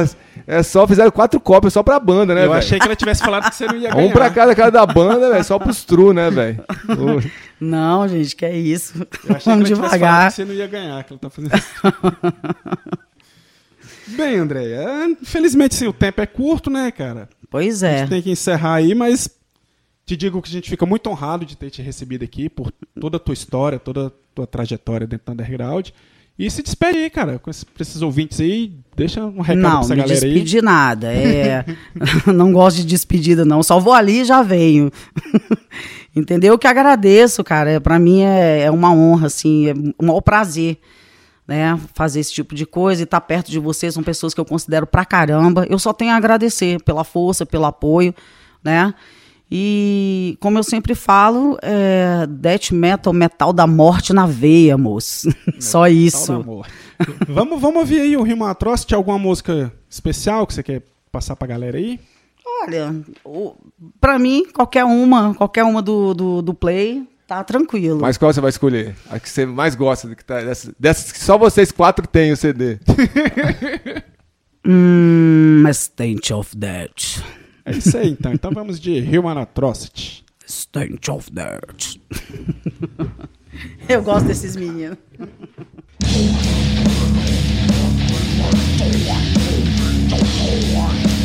Speaker 3: é só, fizeram quatro cópias só pra banda, né,
Speaker 4: Eu
Speaker 3: velho?
Speaker 4: achei que ela tivesse falado que você não ia ganhar.
Speaker 3: Um pra cada cara da banda, velho, só pros true, né, velho?
Speaker 5: Não, gente, que é isso.
Speaker 4: Eu achei
Speaker 5: Vamos
Speaker 4: que ela tivesse falado
Speaker 5: devagar.
Speaker 4: que você não ia ganhar, que ela tá fazendo isso. Bem, André, infelizmente sim, o tempo é curto, né, cara?
Speaker 5: Pois
Speaker 4: A
Speaker 5: é.
Speaker 4: gente tem que encerrar aí, mas te digo que a gente fica muito honrado de ter te recebido aqui por toda a tua história, toda a tua trajetória dentro do underground. E se despede aí, cara, com esses, pra esses ouvintes aí, deixa um recado pra
Speaker 5: Não,
Speaker 4: essa
Speaker 5: me
Speaker 4: galera aí.
Speaker 5: despedi nada. É, não gosto de despedida, não. Só vou ali e já venho. Entendeu? Eu que agradeço, cara. Para mim é, é uma honra, assim, é um maior prazer. Né, fazer esse tipo de coisa e estar perto de vocês, são pessoas que eu considero pra caramba. Eu só tenho a agradecer pela força, pelo apoio, né? E como eu sempre falo, é death metal, metal da morte na veia, moço. Só isso.
Speaker 4: amor. vamos, vamos ouvir aí o Rimo Atrocity, alguma música especial que você quer passar pra galera aí?
Speaker 5: Olha, o, pra mim, qualquer uma, qualquer uma do, do, do Play, tá tranquilo.
Speaker 3: Mas qual você vai escolher? A que você mais gosta, que tá, dessas, dessas que só vocês quatro têm o CD.
Speaker 5: Hum, Stench of Death.
Speaker 4: É isso aí então. Então vamos de Human Atrocity.
Speaker 5: Stench of Dirt. Eu gosto desses meninos.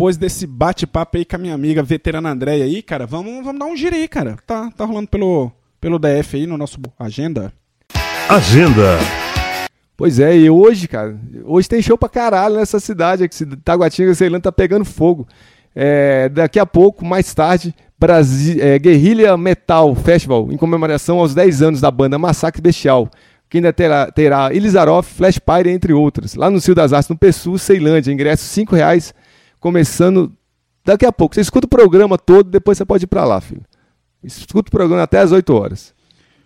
Speaker 4: depois desse bate-papo aí com a minha amiga veterana Andréia aí, cara, vamos, vamos dar um giro aí, cara. Tá, tá rolando pelo, pelo DF aí no nosso agenda.
Speaker 2: Agenda.
Speaker 3: Pois é, e hoje, cara, hoje tem show pra caralho nessa cidade aqui, Taguatinga, Ceilândia tá pegando fogo. É, daqui a pouco, mais tarde, Brasi é, Guerrilha Metal Festival, em comemoração aos 10 anos da banda Massacre Bestial, que ainda terá, terá Elizaroff, Flash Pyre, entre outras, lá no Cio das Artes, no Pessu, Ceilândia, ingresso R$ reais, começando daqui a pouco. Você escuta o programa todo, depois você pode ir pra lá, filho. Escuta o programa até às 8 horas.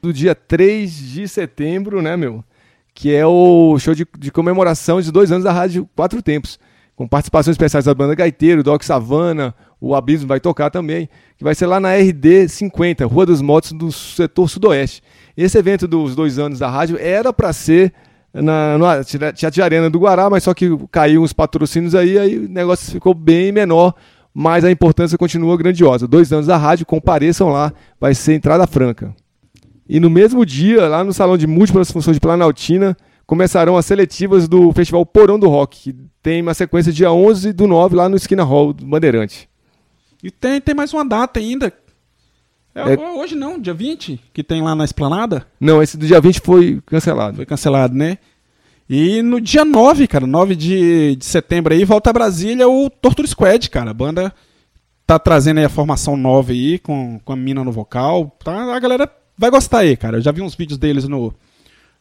Speaker 3: Do dia 3 de setembro, né, meu? que é o show de, de, comemoração de dois anos da Rádio Quatro Tempos, com participações especiais da banda Gaiteiro, Doc Savana, o Abismo vai tocar também, que vai ser lá na RD 50, Rua dos Motos, do setor sudoeste. Esse evento dos dois anos da rádio era para ser na, no Teatro Arena do Guará, mas só que caiu uns patrocínios aí, aí o negócio ficou bem menor, mas a importância continua grandiosa. Dois anos da rádio, compareçam lá, vai ser entrada franca. E no mesmo dia, lá no Salão de Múltiplas Funções de Planaltina, começarão as seletivas do Festival Porão do Rock, que tem uma sequência dia 11 do 9 lá no Esquina Hall do Bandeirante.
Speaker 4: E tem, tem mais uma data ainda. É, é, hoje não, dia 20, que tem lá na Esplanada?
Speaker 3: Não, esse do dia 20 foi cancelado.
Speaker 4: Foi cancelado, né? E no dia 9, cara, 9 de, de setembro aí, volta a Brasília o Torture Squad, cara. A banda tá trazendo aí a formação nova aí, com, com a mina no vocal. Tá, a galera vai gostar aí, cara. Eu já vi uns vídeos deles no,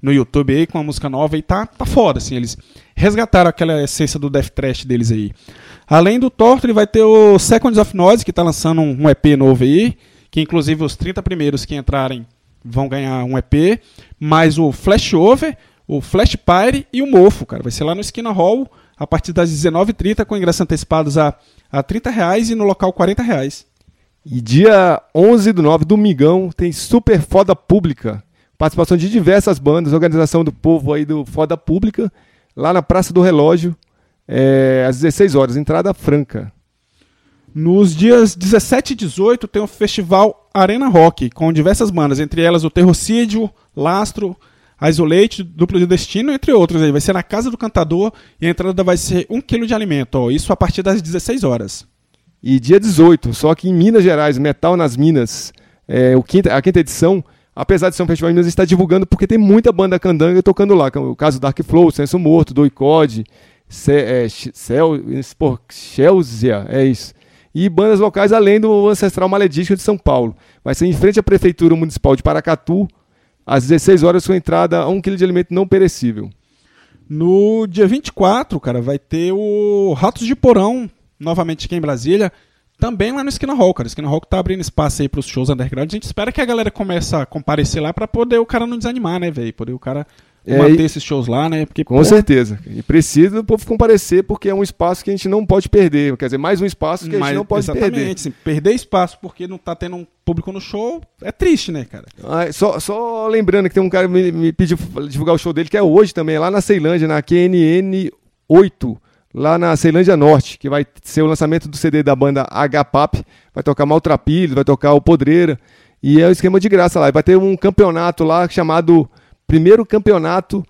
Speaker 4: no YouTube aí com a música nova e tá, tá foda, assim. Eles resgataram aquela essência do Death Trash deles aí. Além do Torture, vai ter o Seconds of Noise, que tá lançando um, um EP novo aí, que inclusive os 30 primeiros que entrarem vão ganhar um EP, mais o Flashover, o Flash Pyre e o Mofo, cara. Vai ser lá no Esquina Hall, a partir das 19h30, com ingressos antecipados a, a 30 reais e no local 40 reais.
Speaker 3: E dia 11 do 9, domingão, tem Super Foda Pública. Participação de diversas bandas, organização do povo aí do Foda Pública, lá na Praça do Relógio, é, às 16 horas, entrada franca.
Speaker 4: Nos dias 17 e 18 tem o festival Arena Rock, com diversas bandas, entre elas o Terrocídio, Lastro, Isolate, Duplo de Destino, entre outros. Aí. Vai ser na Casa do Cantador e a entrada vai ser 1 kg de alimento. Isso a partir das 16 horas.
Speaker 3: E dia 18, só que em Minas Gerais, Metal nas Minas, é, o quinta, a quinta edição, apesar de ser um festival em Minas, está divulgando porque tem muita banda candanga tocando lá. O caso Dark Flow, Senso Morto, Doicode, é, Chelsea, é isso. E bandas locais além do Ancestral Maledístico de São Paulo. Vai ser em frente à Prefeitura Municipal de Paracatu, às 16 horas, com entrada a 1 kg de alimento não perecível.
Speaker 4: No dia 24, cara, vai ter o Ratos de Porão, novamente aqui em Brasília, também lá no Esquina Hall, cara. Esquina Hall tá abrindo espaço aí pros shows underground. A gente espera que a galera comece a comparecer lá para poder o cara não desanimar, né, velho? Poder o cara é, manter esses shows lá, né?
Speaker 3: Porque, Com porra... certeza. E precisa do povo comparecer, porque é um espaço que a gente não pode perder. Quer dizer, mais um espaço que a gente não pode
Speaker 4: exatamente,
Speaker 3: perder.
Speaker 4: Exatamente. Perder espaço porque não tá tendo um público no show é triste, né, cara?
Speaker 3: Ah, só, só lembrando que tem um cara que me, me pediu divulgar o show dele, que é hoje também, lá na Ceilândia, na QNN 8 lá na Ceilândia Norte, que vai ser o lançamento do CD da banda HPAP. Vai tocar Maltrapilhos, vai tocar o Podreira. E é um esquema de graça lá. Vai ter um campeonato lá chamado Primeiro Campeonato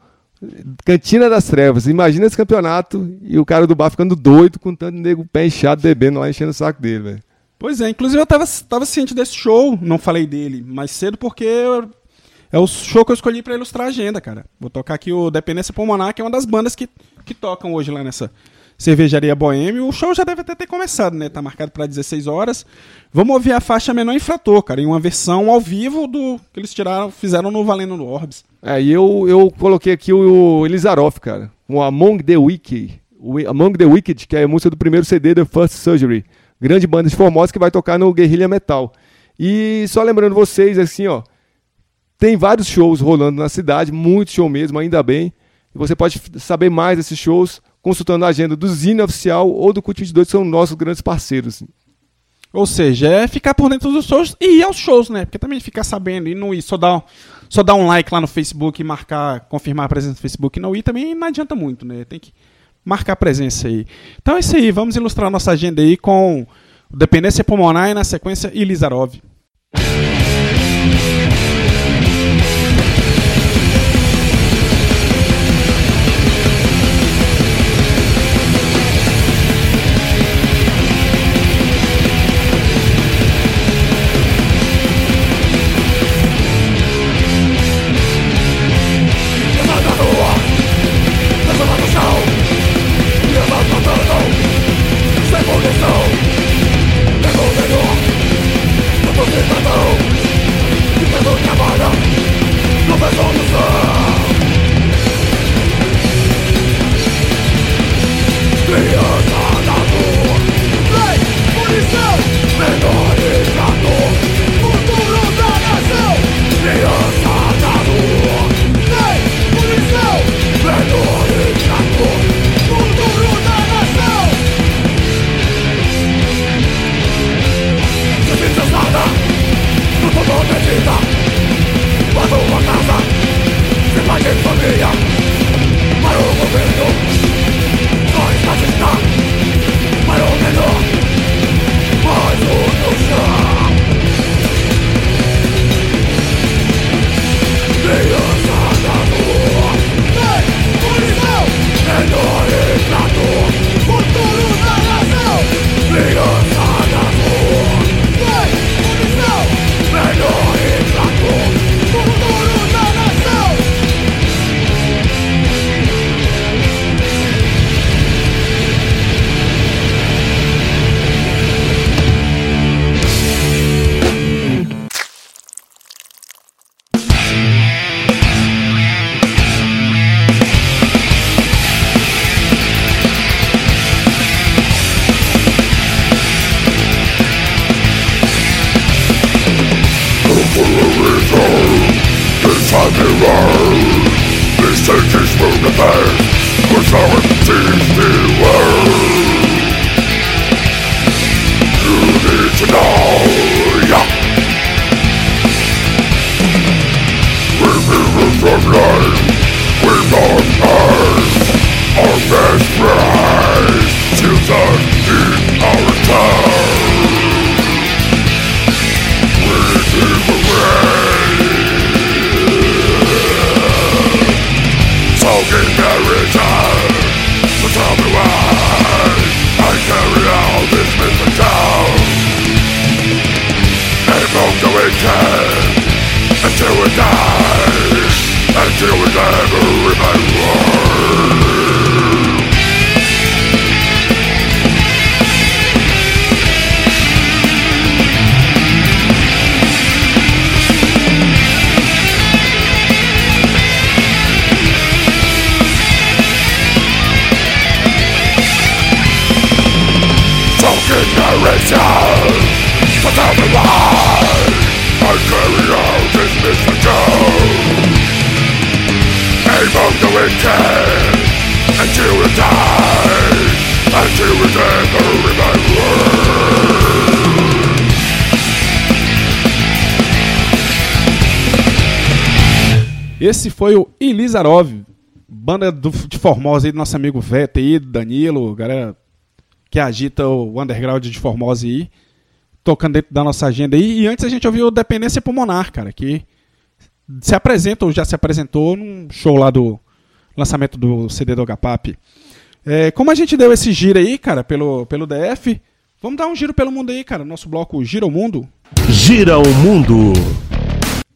Speaker 3: Cantina das Trevas. Imagina esse campeonato e o cara do bar ficando doido com tanto nego pé inchado bebendo lá, enchendo o saco dele, velho.
Speaker 4: Pois é, inclusive eu tava, tava ciente desse show, não falei dele mais cedo porque é o show que eu escolhi para ilustrar a agenda, cara. Vou tocar aqui o Dependência Pulmonar, que é uma das bandas que, que tocam hoje lá nessa, Cervejaria Boêmio. O show já deve até ter começado, né? Tá marcado para 16 horas. Vamos ouvir a faixa Menor Infrator, cara, em uma versão ao vivo do que eles tiraram, fizeram no Valendo no Orbs.
Speaker 3: É, e eu, eu coloquei aqui o Elizaroff, cara, o Among the Wicked, Among the Wicked, que é a música do primeiro CD The First Surgery. Grande banda de Formosa que vai tocar no Guerrilha Metal. E só lembrando vocês, assim, ó, tem vários shows rolando na cidade, muito show mesmo, ainda bem. E você pode saber mais desses shows consultando a agenda do Zine Oficial ou do Cult 22, que são nossos grandes parceiros.
Speaker 4: Ou seja, é ficar por dentro dos shows e ir aos shows, né? Porque também ficar sabendo e não ir só dar, só dar um like lá no Facebook e marcar, confirmar a presença no Facebook e não ir também não adianta muito, né? Tem que marcar a presença aí. Então é isso aí, vamos ilustrar nossa agenda aí com Dependência Pulmonar e na sequência Ilizarov. Sinister Esse foi o Ilizarov, banda do, de Formosa aí do nosso amigo aí, Danilo, galera que agita o underground de Formosa aí, tocando dentro da nossa agenda aí. E antes a gente ouviu Dependência Pulmonar, cara, que se apresenta ou já se apresentou num show lá do lançamento do CD do HPAP. É, como a gente deu esse giro aí, cara, pelo, pelo DF, vamos dar um giro pelo mundo aí, cara. Nosso bloco Gira o Mundo.
Speaker 2: Gira o Mundo.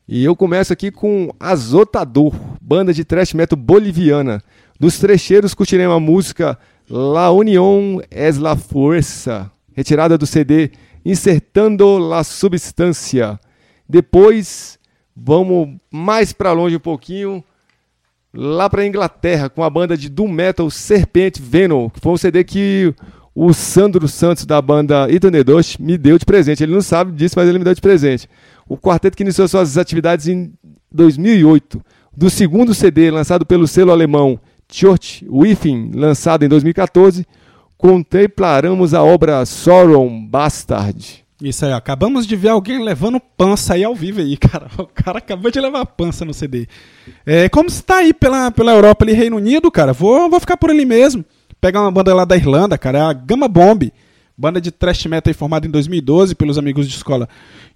Speaker 3: E eu começo aqui com Azotador, banda de thrash metal boliviana. Dos trecheiros curtiremos a música La Unión es la Fuerza, retirada do CD Insertando la Substância. Depois, vamos mais para longe um pouquinho, lá para Inglaterra, com a banda de doom metal Serpente Venom, que foi um CD que o Sandro Santos da banda Dust me deu de presente. Ele não sabe disso, mas ele me deu de presente. O quarteto que iniciou suas atividades em 2008. Do segundo CD, lançado pelo selo alemão Church Within, lançado em 2014, contemplaremos a obra Sorrow Bastard.
Speaker 4: Isso aí, ó. acabamos de ver alguém levando pança aí ao vivo aí, cara. O cara acabou de levar pança no CD. É, como você tá aí pela, pela Europa ali, Reino Unido, cara, vou, vou ficar por ali mesmo. Pegar uma banda lá da Irlanda, cara, é a Gamma Bomb. Banda de thrash metal formada em 2012 pelos amigos de escola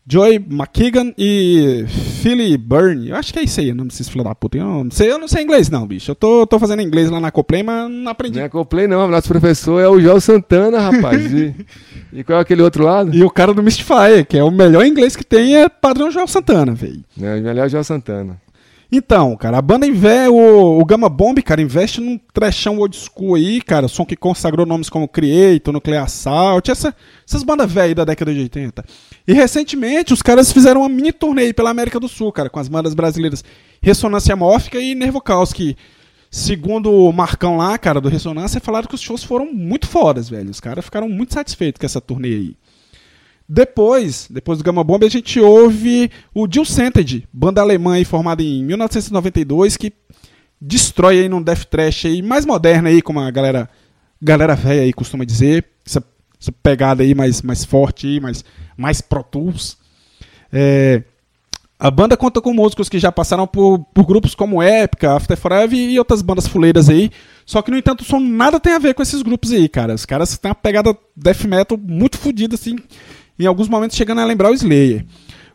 Speaker 4: Joy McKeegan e Philly Byrne. Eu acho que é isso aí, o nome desses filhos da puta. Eu não sei, eu não sei inglês não, bicho. Eu tô, tô fazendo inglês lá na Coplay, mas não aprendi.
Speaker 3: Não é Coplay não, nosso professor é o João Santana, rapaz. e, e, qual é aquele outro lado?
Speaker 4: E o cara do Mystify, que é o melhor inglês que tem, é padrão João Santana, velho.
Speaker 3: É, o melhor é o João Santana.
Speaker 4: Então, cara, a banda investe, o, o Gamma Bomb, cara, investe num trechão old school aí, cara, som que consagrou nomes como Creator, Nuclear Assault, essa, essas bandas velhas da década de 80. E recentemente os caras fizeram uma mini turnê pela América do Sul, cara, com as bandas brasileiras Ressonância Mórfica e Nervo Caos, que, segundo o Marcão lá, cara, do Ressonância, falaram que os shows foram muito fodas, velho. Os caras ficaram muito satisfeitos com essa turnê aí. Depois, depois do Gamma Bomb, a gente ouve o Jill Sented, banda alemã formada em 1992, que destrói aí num death trash aí mais moderno aí, como a galera galera velha aí costuma dizer, essa, essa pegada aí mais, mais forte aí, mais, mais Pro Tools. É, a banda conta com músicos que já passaram por, por grupos como Epica, After Forever e outras bandas fuleiras aí. Só que, no entanto, o som nada tem a ver com esses grupos aí, cara. Os caras têm uma pegada death metal muito fodida, assim, em alguns momentos chegando a lembrar o Slayer.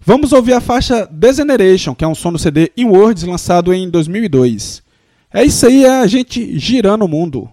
Speaker 4: Vamos ouvir a faixa Degeneration, que é um som do CD In Words, lançado em 2002. É isso aí, é a gente girando o mundo.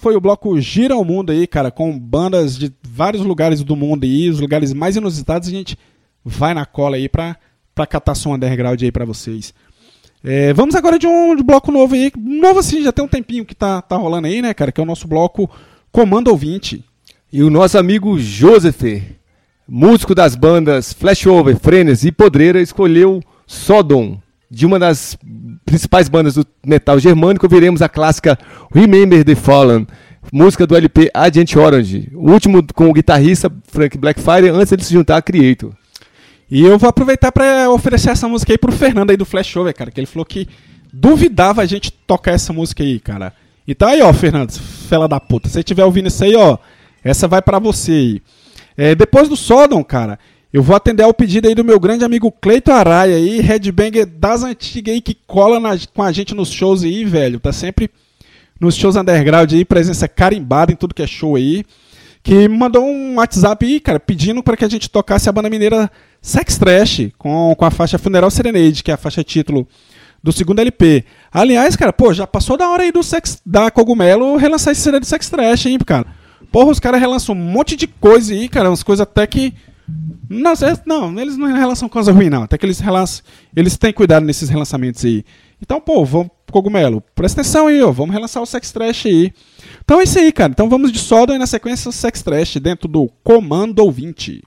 Speaker 4: Foi o bloco Gira o Mundo aí, cara, com bandas de vários lugares do mundo aí, os lugares mais inusitados, a gente vai na cola aí pra, pra catar som underground aí pra vocês. É, vamos agora de um de bloco novo aí, novo assim, já tem um tempinho que tá, tá rolando aí, né, cara, que é o nosso bloco Comando Ouvinte.
Speaker 3: E o nosso amigo Joseph, músico das bandas Flashover, Frenes e Podreira, escolheu Sodom, de uma das principais bandas do metal germânico. Ouviremos a clássica Remember the Fallen, música do LP Agent Orange, o último com o guitarrista Frank Blackfire, antes de se juntar a Creator.
Speaker 4: E eu vou aproveitar pra oferecer essa música aí pro Fernando aí do Flashover, cara, que ele falou que duvidava a gente tocar essa música aí, cara. Então aí, ó, Fernando, fela da puta, se você estiver ouvindo isso aí, ó, essa vai pra você aí. É, depois do Sodom, cara, eu vou atender ao pedido aí do meu grande amigo Cleito Araia aí, headbanger das antigas aí, que cola na- com a gente nos shows aí, velho. Tá sempre nos shows underground aí, presença carimbada em tudo que é show aí. Que mandou um WhatsApp aí, cara, pedindo para que a gente tocasse a banda mineira Sex Trash com, com a faixa Funeral Serenade, que é a faixa título do segundo LP. Aliás, cara, pô, já passou da hora aí do Sex, da Cogumelo relançar esse CD de Sex Trash, hein, cara. Porra, os caras relançam um monte de coisa aí, cara, umas coisas até que. Não, não, eles não relançam coisa ruim, não. Até que eles relançam. Eles têm cuidado nesses relançamentos aí. Então, pô, vamos, Cogumelo, presta atenção aí, ó. Vamos relançar o Sex Trash aí. Então é isso aí, cara. Então vamos de Sodom e na sequência o Sex Trash dentro do Comando Ouvinte.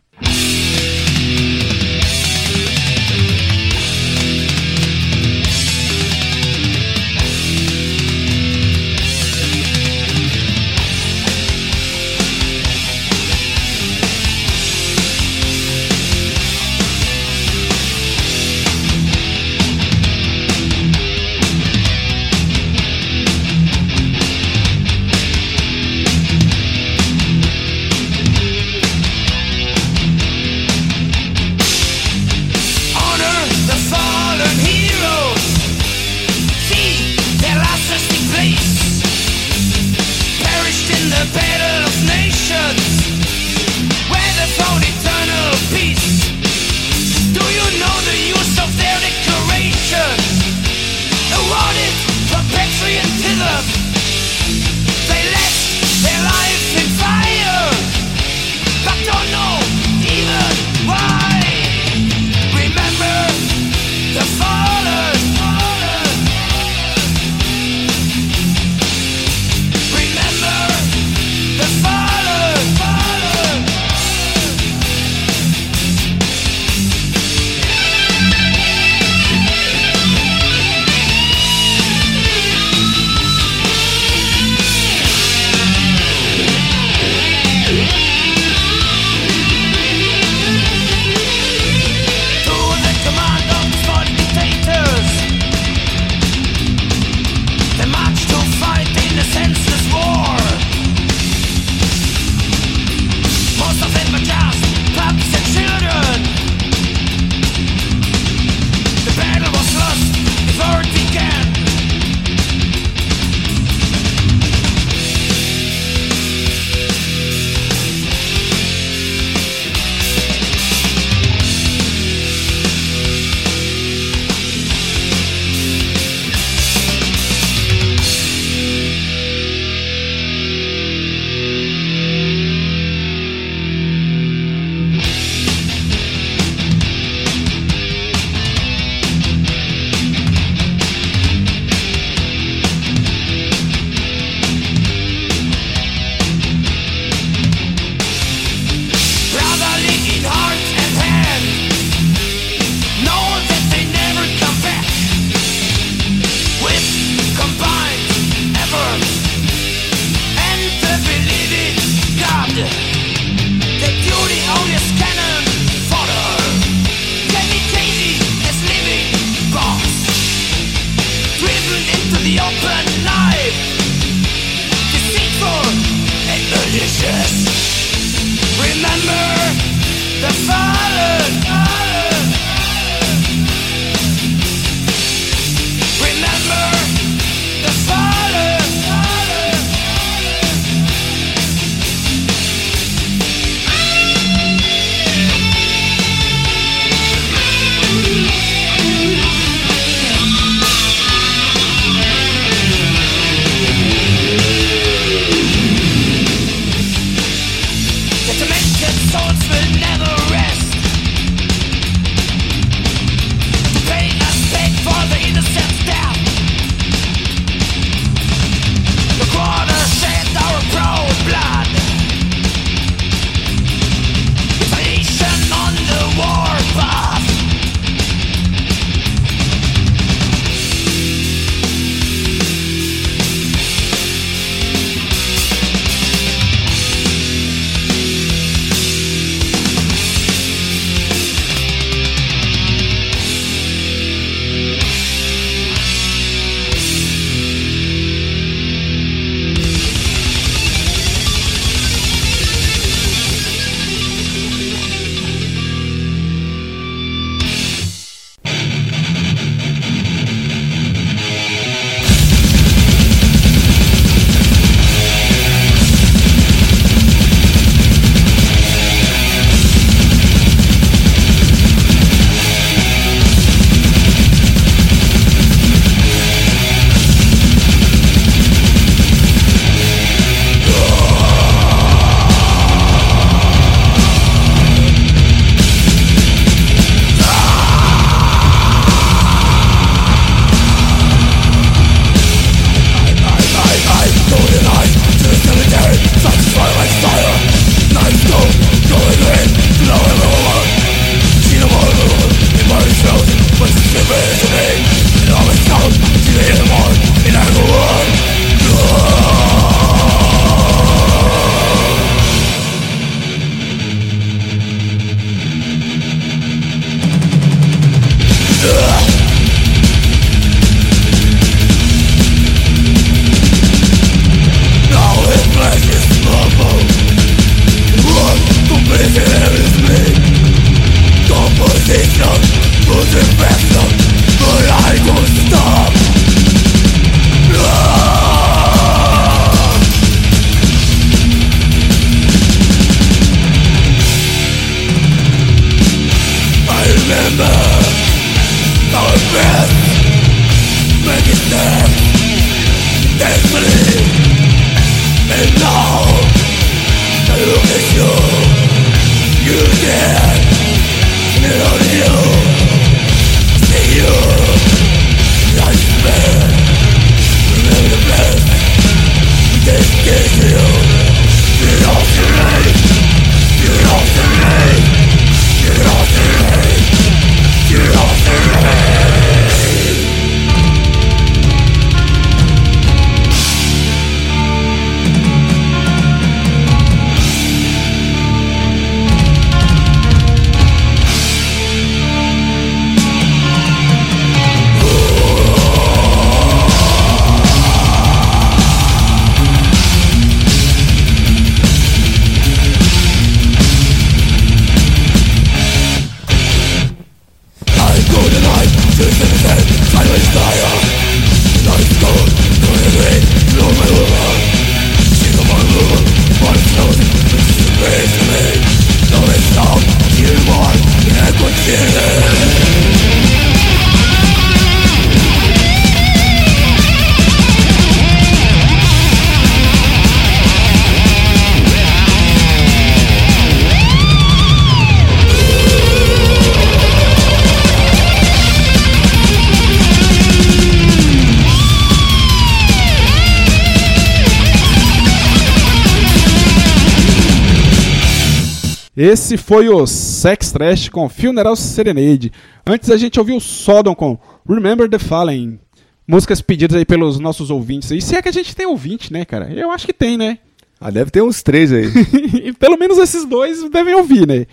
Speaker 4: Esse foi o Sex Trash com Funeral Serenade. Antes a gente ouviu o Sodom com Remember the Fallen. Músicas pedidas aí pelos nossos ouvintes. E se é que a gente tem ouvinte, né, cara? Eu acho que tem, né?
Speaker 3: Ah, deve ter uns três aí.
Speaker 4: e pelo menos esses dois devem ouvir, né?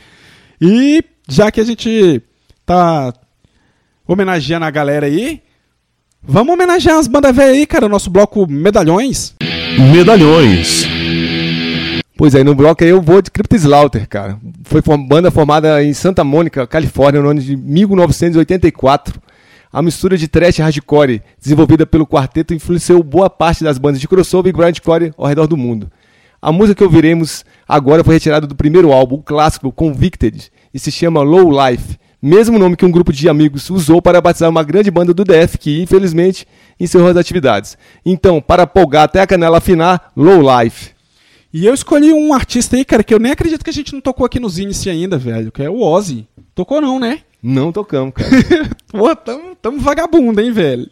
Speaker 4: E já que a gente tá homenageando a galera aí, vamos homenagear as bandas velhas aí, cara. Nosso bloco Medalhões.
Speaker 2: Medalhões.
Speaker 3: Pois é, no bloco aí eu vou de Crypt Slaughter, cara. Foi uma banda formada em Santa Mônica, Califórnia, no ano de 1984. A mistura de thrash e hardcore, desenvolvida pelo quarteto, influenciou boa parte das bandas de crossover e grindcore ao redor do mundo. A música que ouviremos agora foi retirada do primeiro álbum, o clássico Convicted, e se chama Low Life, mesmo nome que um grupo de amigos usou para batizar uma grande banda do DF que, infelizmente, encerrou as atividades. Então, para polgar até a canela afinar, Low Life.
Speaker 4: E eu escolhi um artista aí, cara, que eu nem acredito que a gente não tocou aqui nos Inice ainda, velho, que é o Ozzy. Tocou não, né?
Speaker 3: Não tocamos, cara.
Speaker 4: Pô, tamo, tamo vagabundo, hein, velho.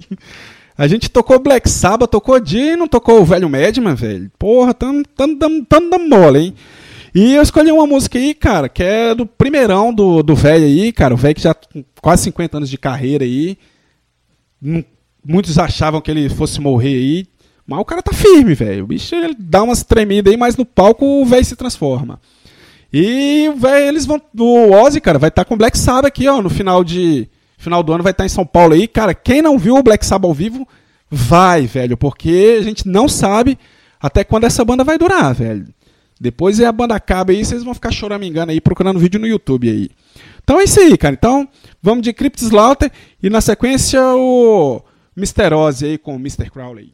Speaker 4: A gente tocou Black Sabbath, tocou Dio, não tocou o velho Madman, velho. Porra, tamo, tamo, tamo, tamo dando mole, hein. E eu escolhi uma música aí, cara, que é do primeirão do do velho aí, cara. O velho que já tem quase 50 anos de carreira aí. Não- muitos achavam que ele fosse morrer aí. Mas o cara tá firme, velho. O bicho ele dá umas tremidas aí, mas no palco o velho se transforma. E velho, eles vão. O Ozzy, cara, vai estar com o Black Sabbath aqui, ó, no final de. Final do ano vai estar em São Paulo aí. Cara, quem não viu o Black Sabbath ao vivo, vai, velho, porque a gente não sabe até quando essa banda vai durar, velho. Depois a banda acaba aí, vocês vão ficar choramingando aí, procurando vídeo no YouTube aí. Então é isso aí, cara. Então, vamos de Crypt Slaughter e na sequência o. Ozzy aí com o Mr. Crowley.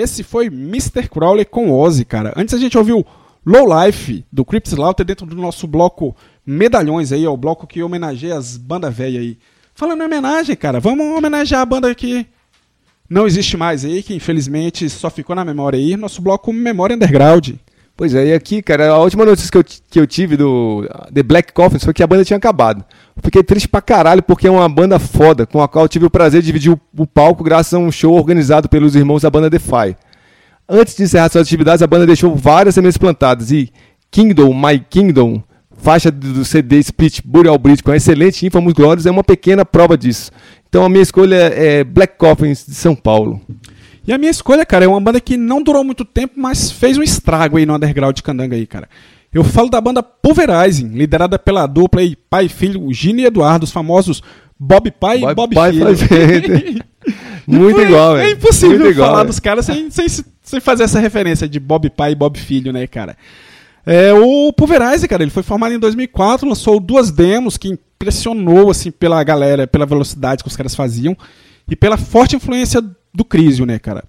Speaker 4: Esse foi Mr. Crowley com Ozzy, cara. Antes a gente ouviu Low Life, do Crips Slaughter, dentro do nosso bloco Medalhões aí, ó, o bloco que homenageia as bandas velhas aí. Falando em homenagem, cara, vamos homenagear a banda que não existe mais aí, que infelizmente só ficou na memória aí, nosso bloco Memória Underground.
Speaker 3: Pois é, e aqui, cara, a última notícia que eu, que eu tive do The Black Coffins foi que a banda tinha acabado. Fiquei triste pra caralho porque é uma banda foda, com a qual tive o prazer de dividir o, o palco graças a um show organizado pelos irmãos da banda Defy. Antes de encerrar suas atividades, a banda deixou várias sementes plantadas e Kingdom, My Kingdom, faixa do CD Split Burial Bridge com excelente Infamous Glorious, é uma pequena prova disso. Então a minha escolha é Black Coffins de São Paulo.
Speaker 4: E a minha escolha, cara, é uma banda que não durou muito tempo, mas fez um estrago aí no underground de Candanga aí, cara. Eu falo da banda Pulverizing, liderada pela dupla aí, pai e filho, Gino e Eduardo, os famosos Bob Pai e
Speaker 3: Bob Pai
Speaker 4: Filho.
Speaker 3: Muito
Speaker 4: É-
Speaker 3: igual,
Speaker 4: É
Speaker 3: velho.
Speaker 4: impossível
Speaker 3: Muito igual,
Speaker 4: falar
Speaker 3: velho.
Speaker 4: dos caras sem, sem, sem fazer essa referência de Bob Pai e Bob Filho, né, cara? É, o Pulverize, cara, ele foi formado em 2004, lançou duas demos que impressionou, assim, pela galera, pela velocidade que os caras faziam e pela forte influência do Crisium, né, cara?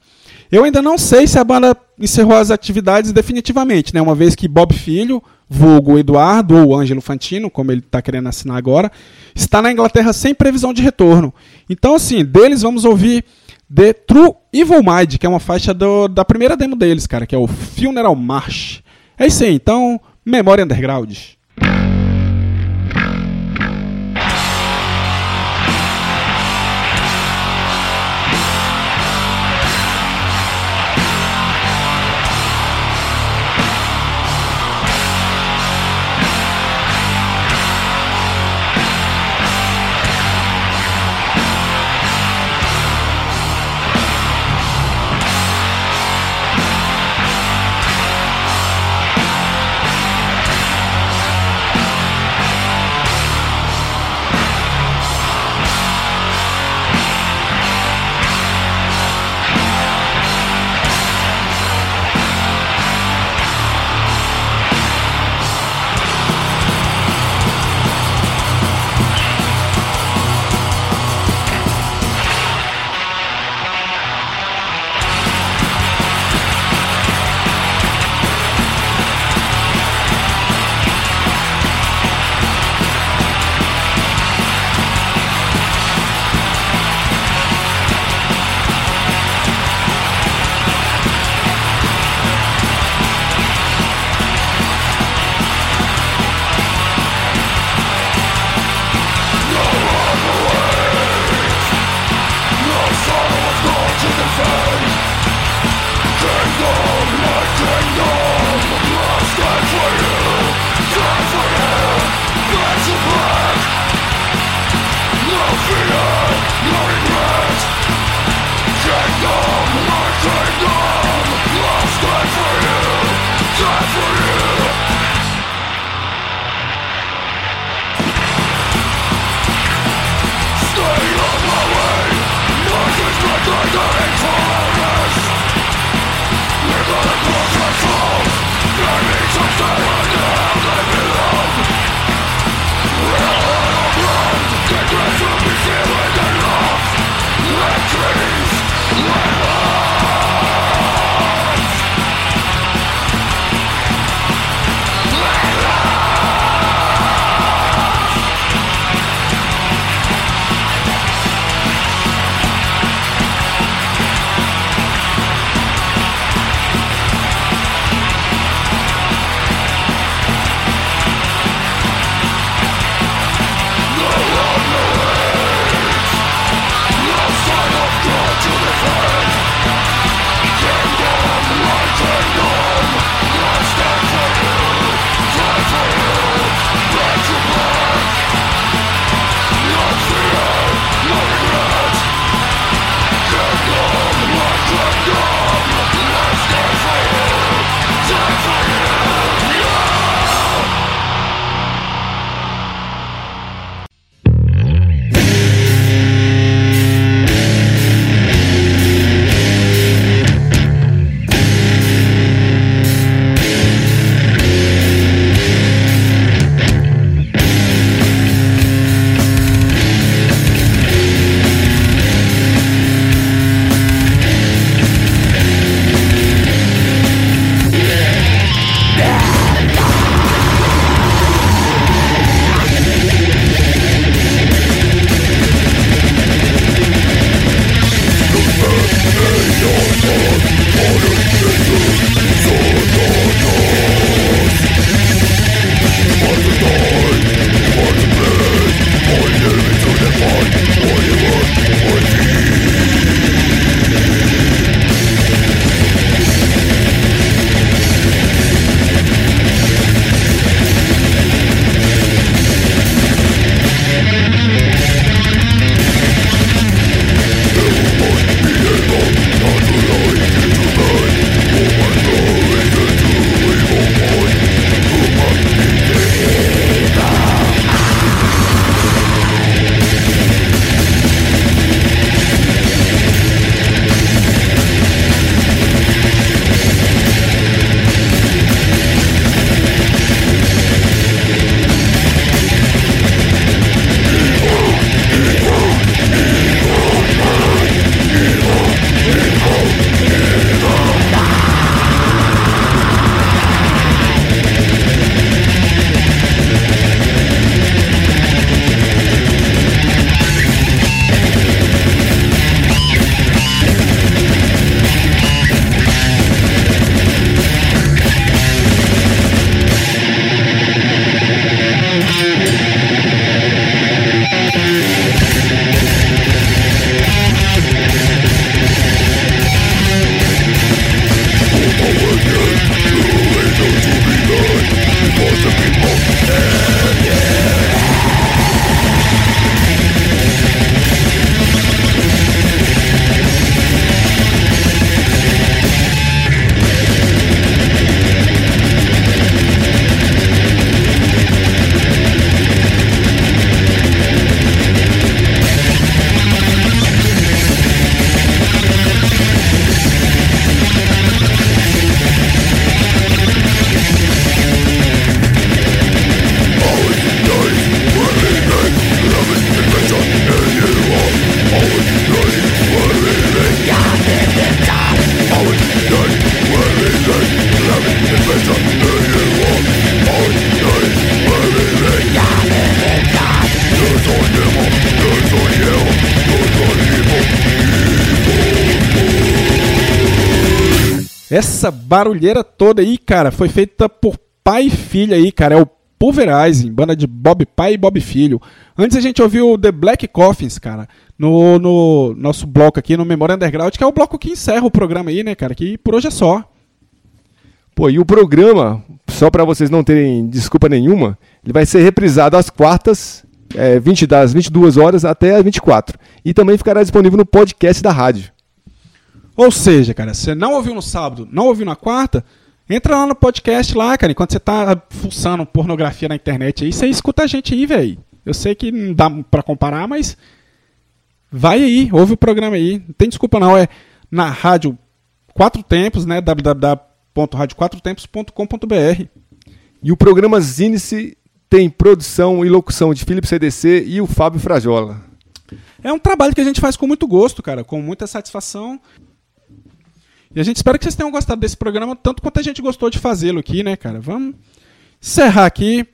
Speaker 4: Eu ainda não sei se a banda encerrou as atividades definitivamente, né? Uma vez que Bob Filho, vulgo Eduardo ou Ângelo Fantino, como ele está querendo assinar agora, está na Inglaterra sem previsão de retorno. Então, assim, deles vamos ouvir The True Evil Mind, que é uma faixa do- da primeira demo deles, cara, que é o Funeral March. É isso aí, então, Memória Underground.
Speaker 7: Take
Speaker 4: me from me, barulheira toda aí, cara, foi feita por pai e filha aí, cara. É o Pulverizing, banda de Bob Pai e Bob Filho. Antes a gente ouviu The Black Coffins, cara, no, no nosso bloco aqui, no Memória Underground, que é o bloco que encerra o programa aí, né, cara? Que por hoje é só.
Speaker 3: Pô, e o programa, só para vocês não terem desculpa nenhuma, ele vai ser reprisado às quartas, é, 20 das 22 horas até as 24. E também ficará disponível no podcast da rádio.
Speaker 4: Ou seja, cara, você não ouviu no sábado, não ouviu na quarta, entra lá no podcast lá, cara. Enquanto você tá fuçando pornografia na internet aí, você escuta a gente aí, velho. Eu sei que não dá pra comparar, mas vai aí, ouve o programa aí. Não tem desculpa não, é na rádio Quatro Tempos, né? www.radioquatrotempos.com.br.
Speaker 3: E o programa Zinice tem produção e locução de Felipe CDC e o Fábio Frajola.
Speaker 4: É um trabalho que a gente faz com muito gosto, cara, com muita satisfação. E a gente espera que vocês tenham gostado desse programa tanto quanto a gente gostou de fazê-lo aqui, né, cara? Vamos encerrar aqui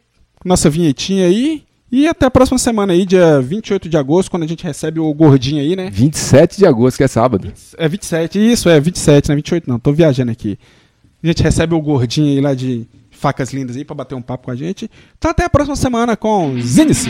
Speaker 4: nossa vinhetinha aí. E até a próxima semana aí, dia 28 de agosto, quando a gente recebe o gordinho aí, né?
Speaker 3: 27 de agosto, que é sábado.
Speaker 4: É 27, isso, é 27, não é 28 não, tô viajando aqui. A gente recebe o gordinho aí lá de facas lindas aí pra bater um papo com a gente. Então até a próxima semana com Zinice.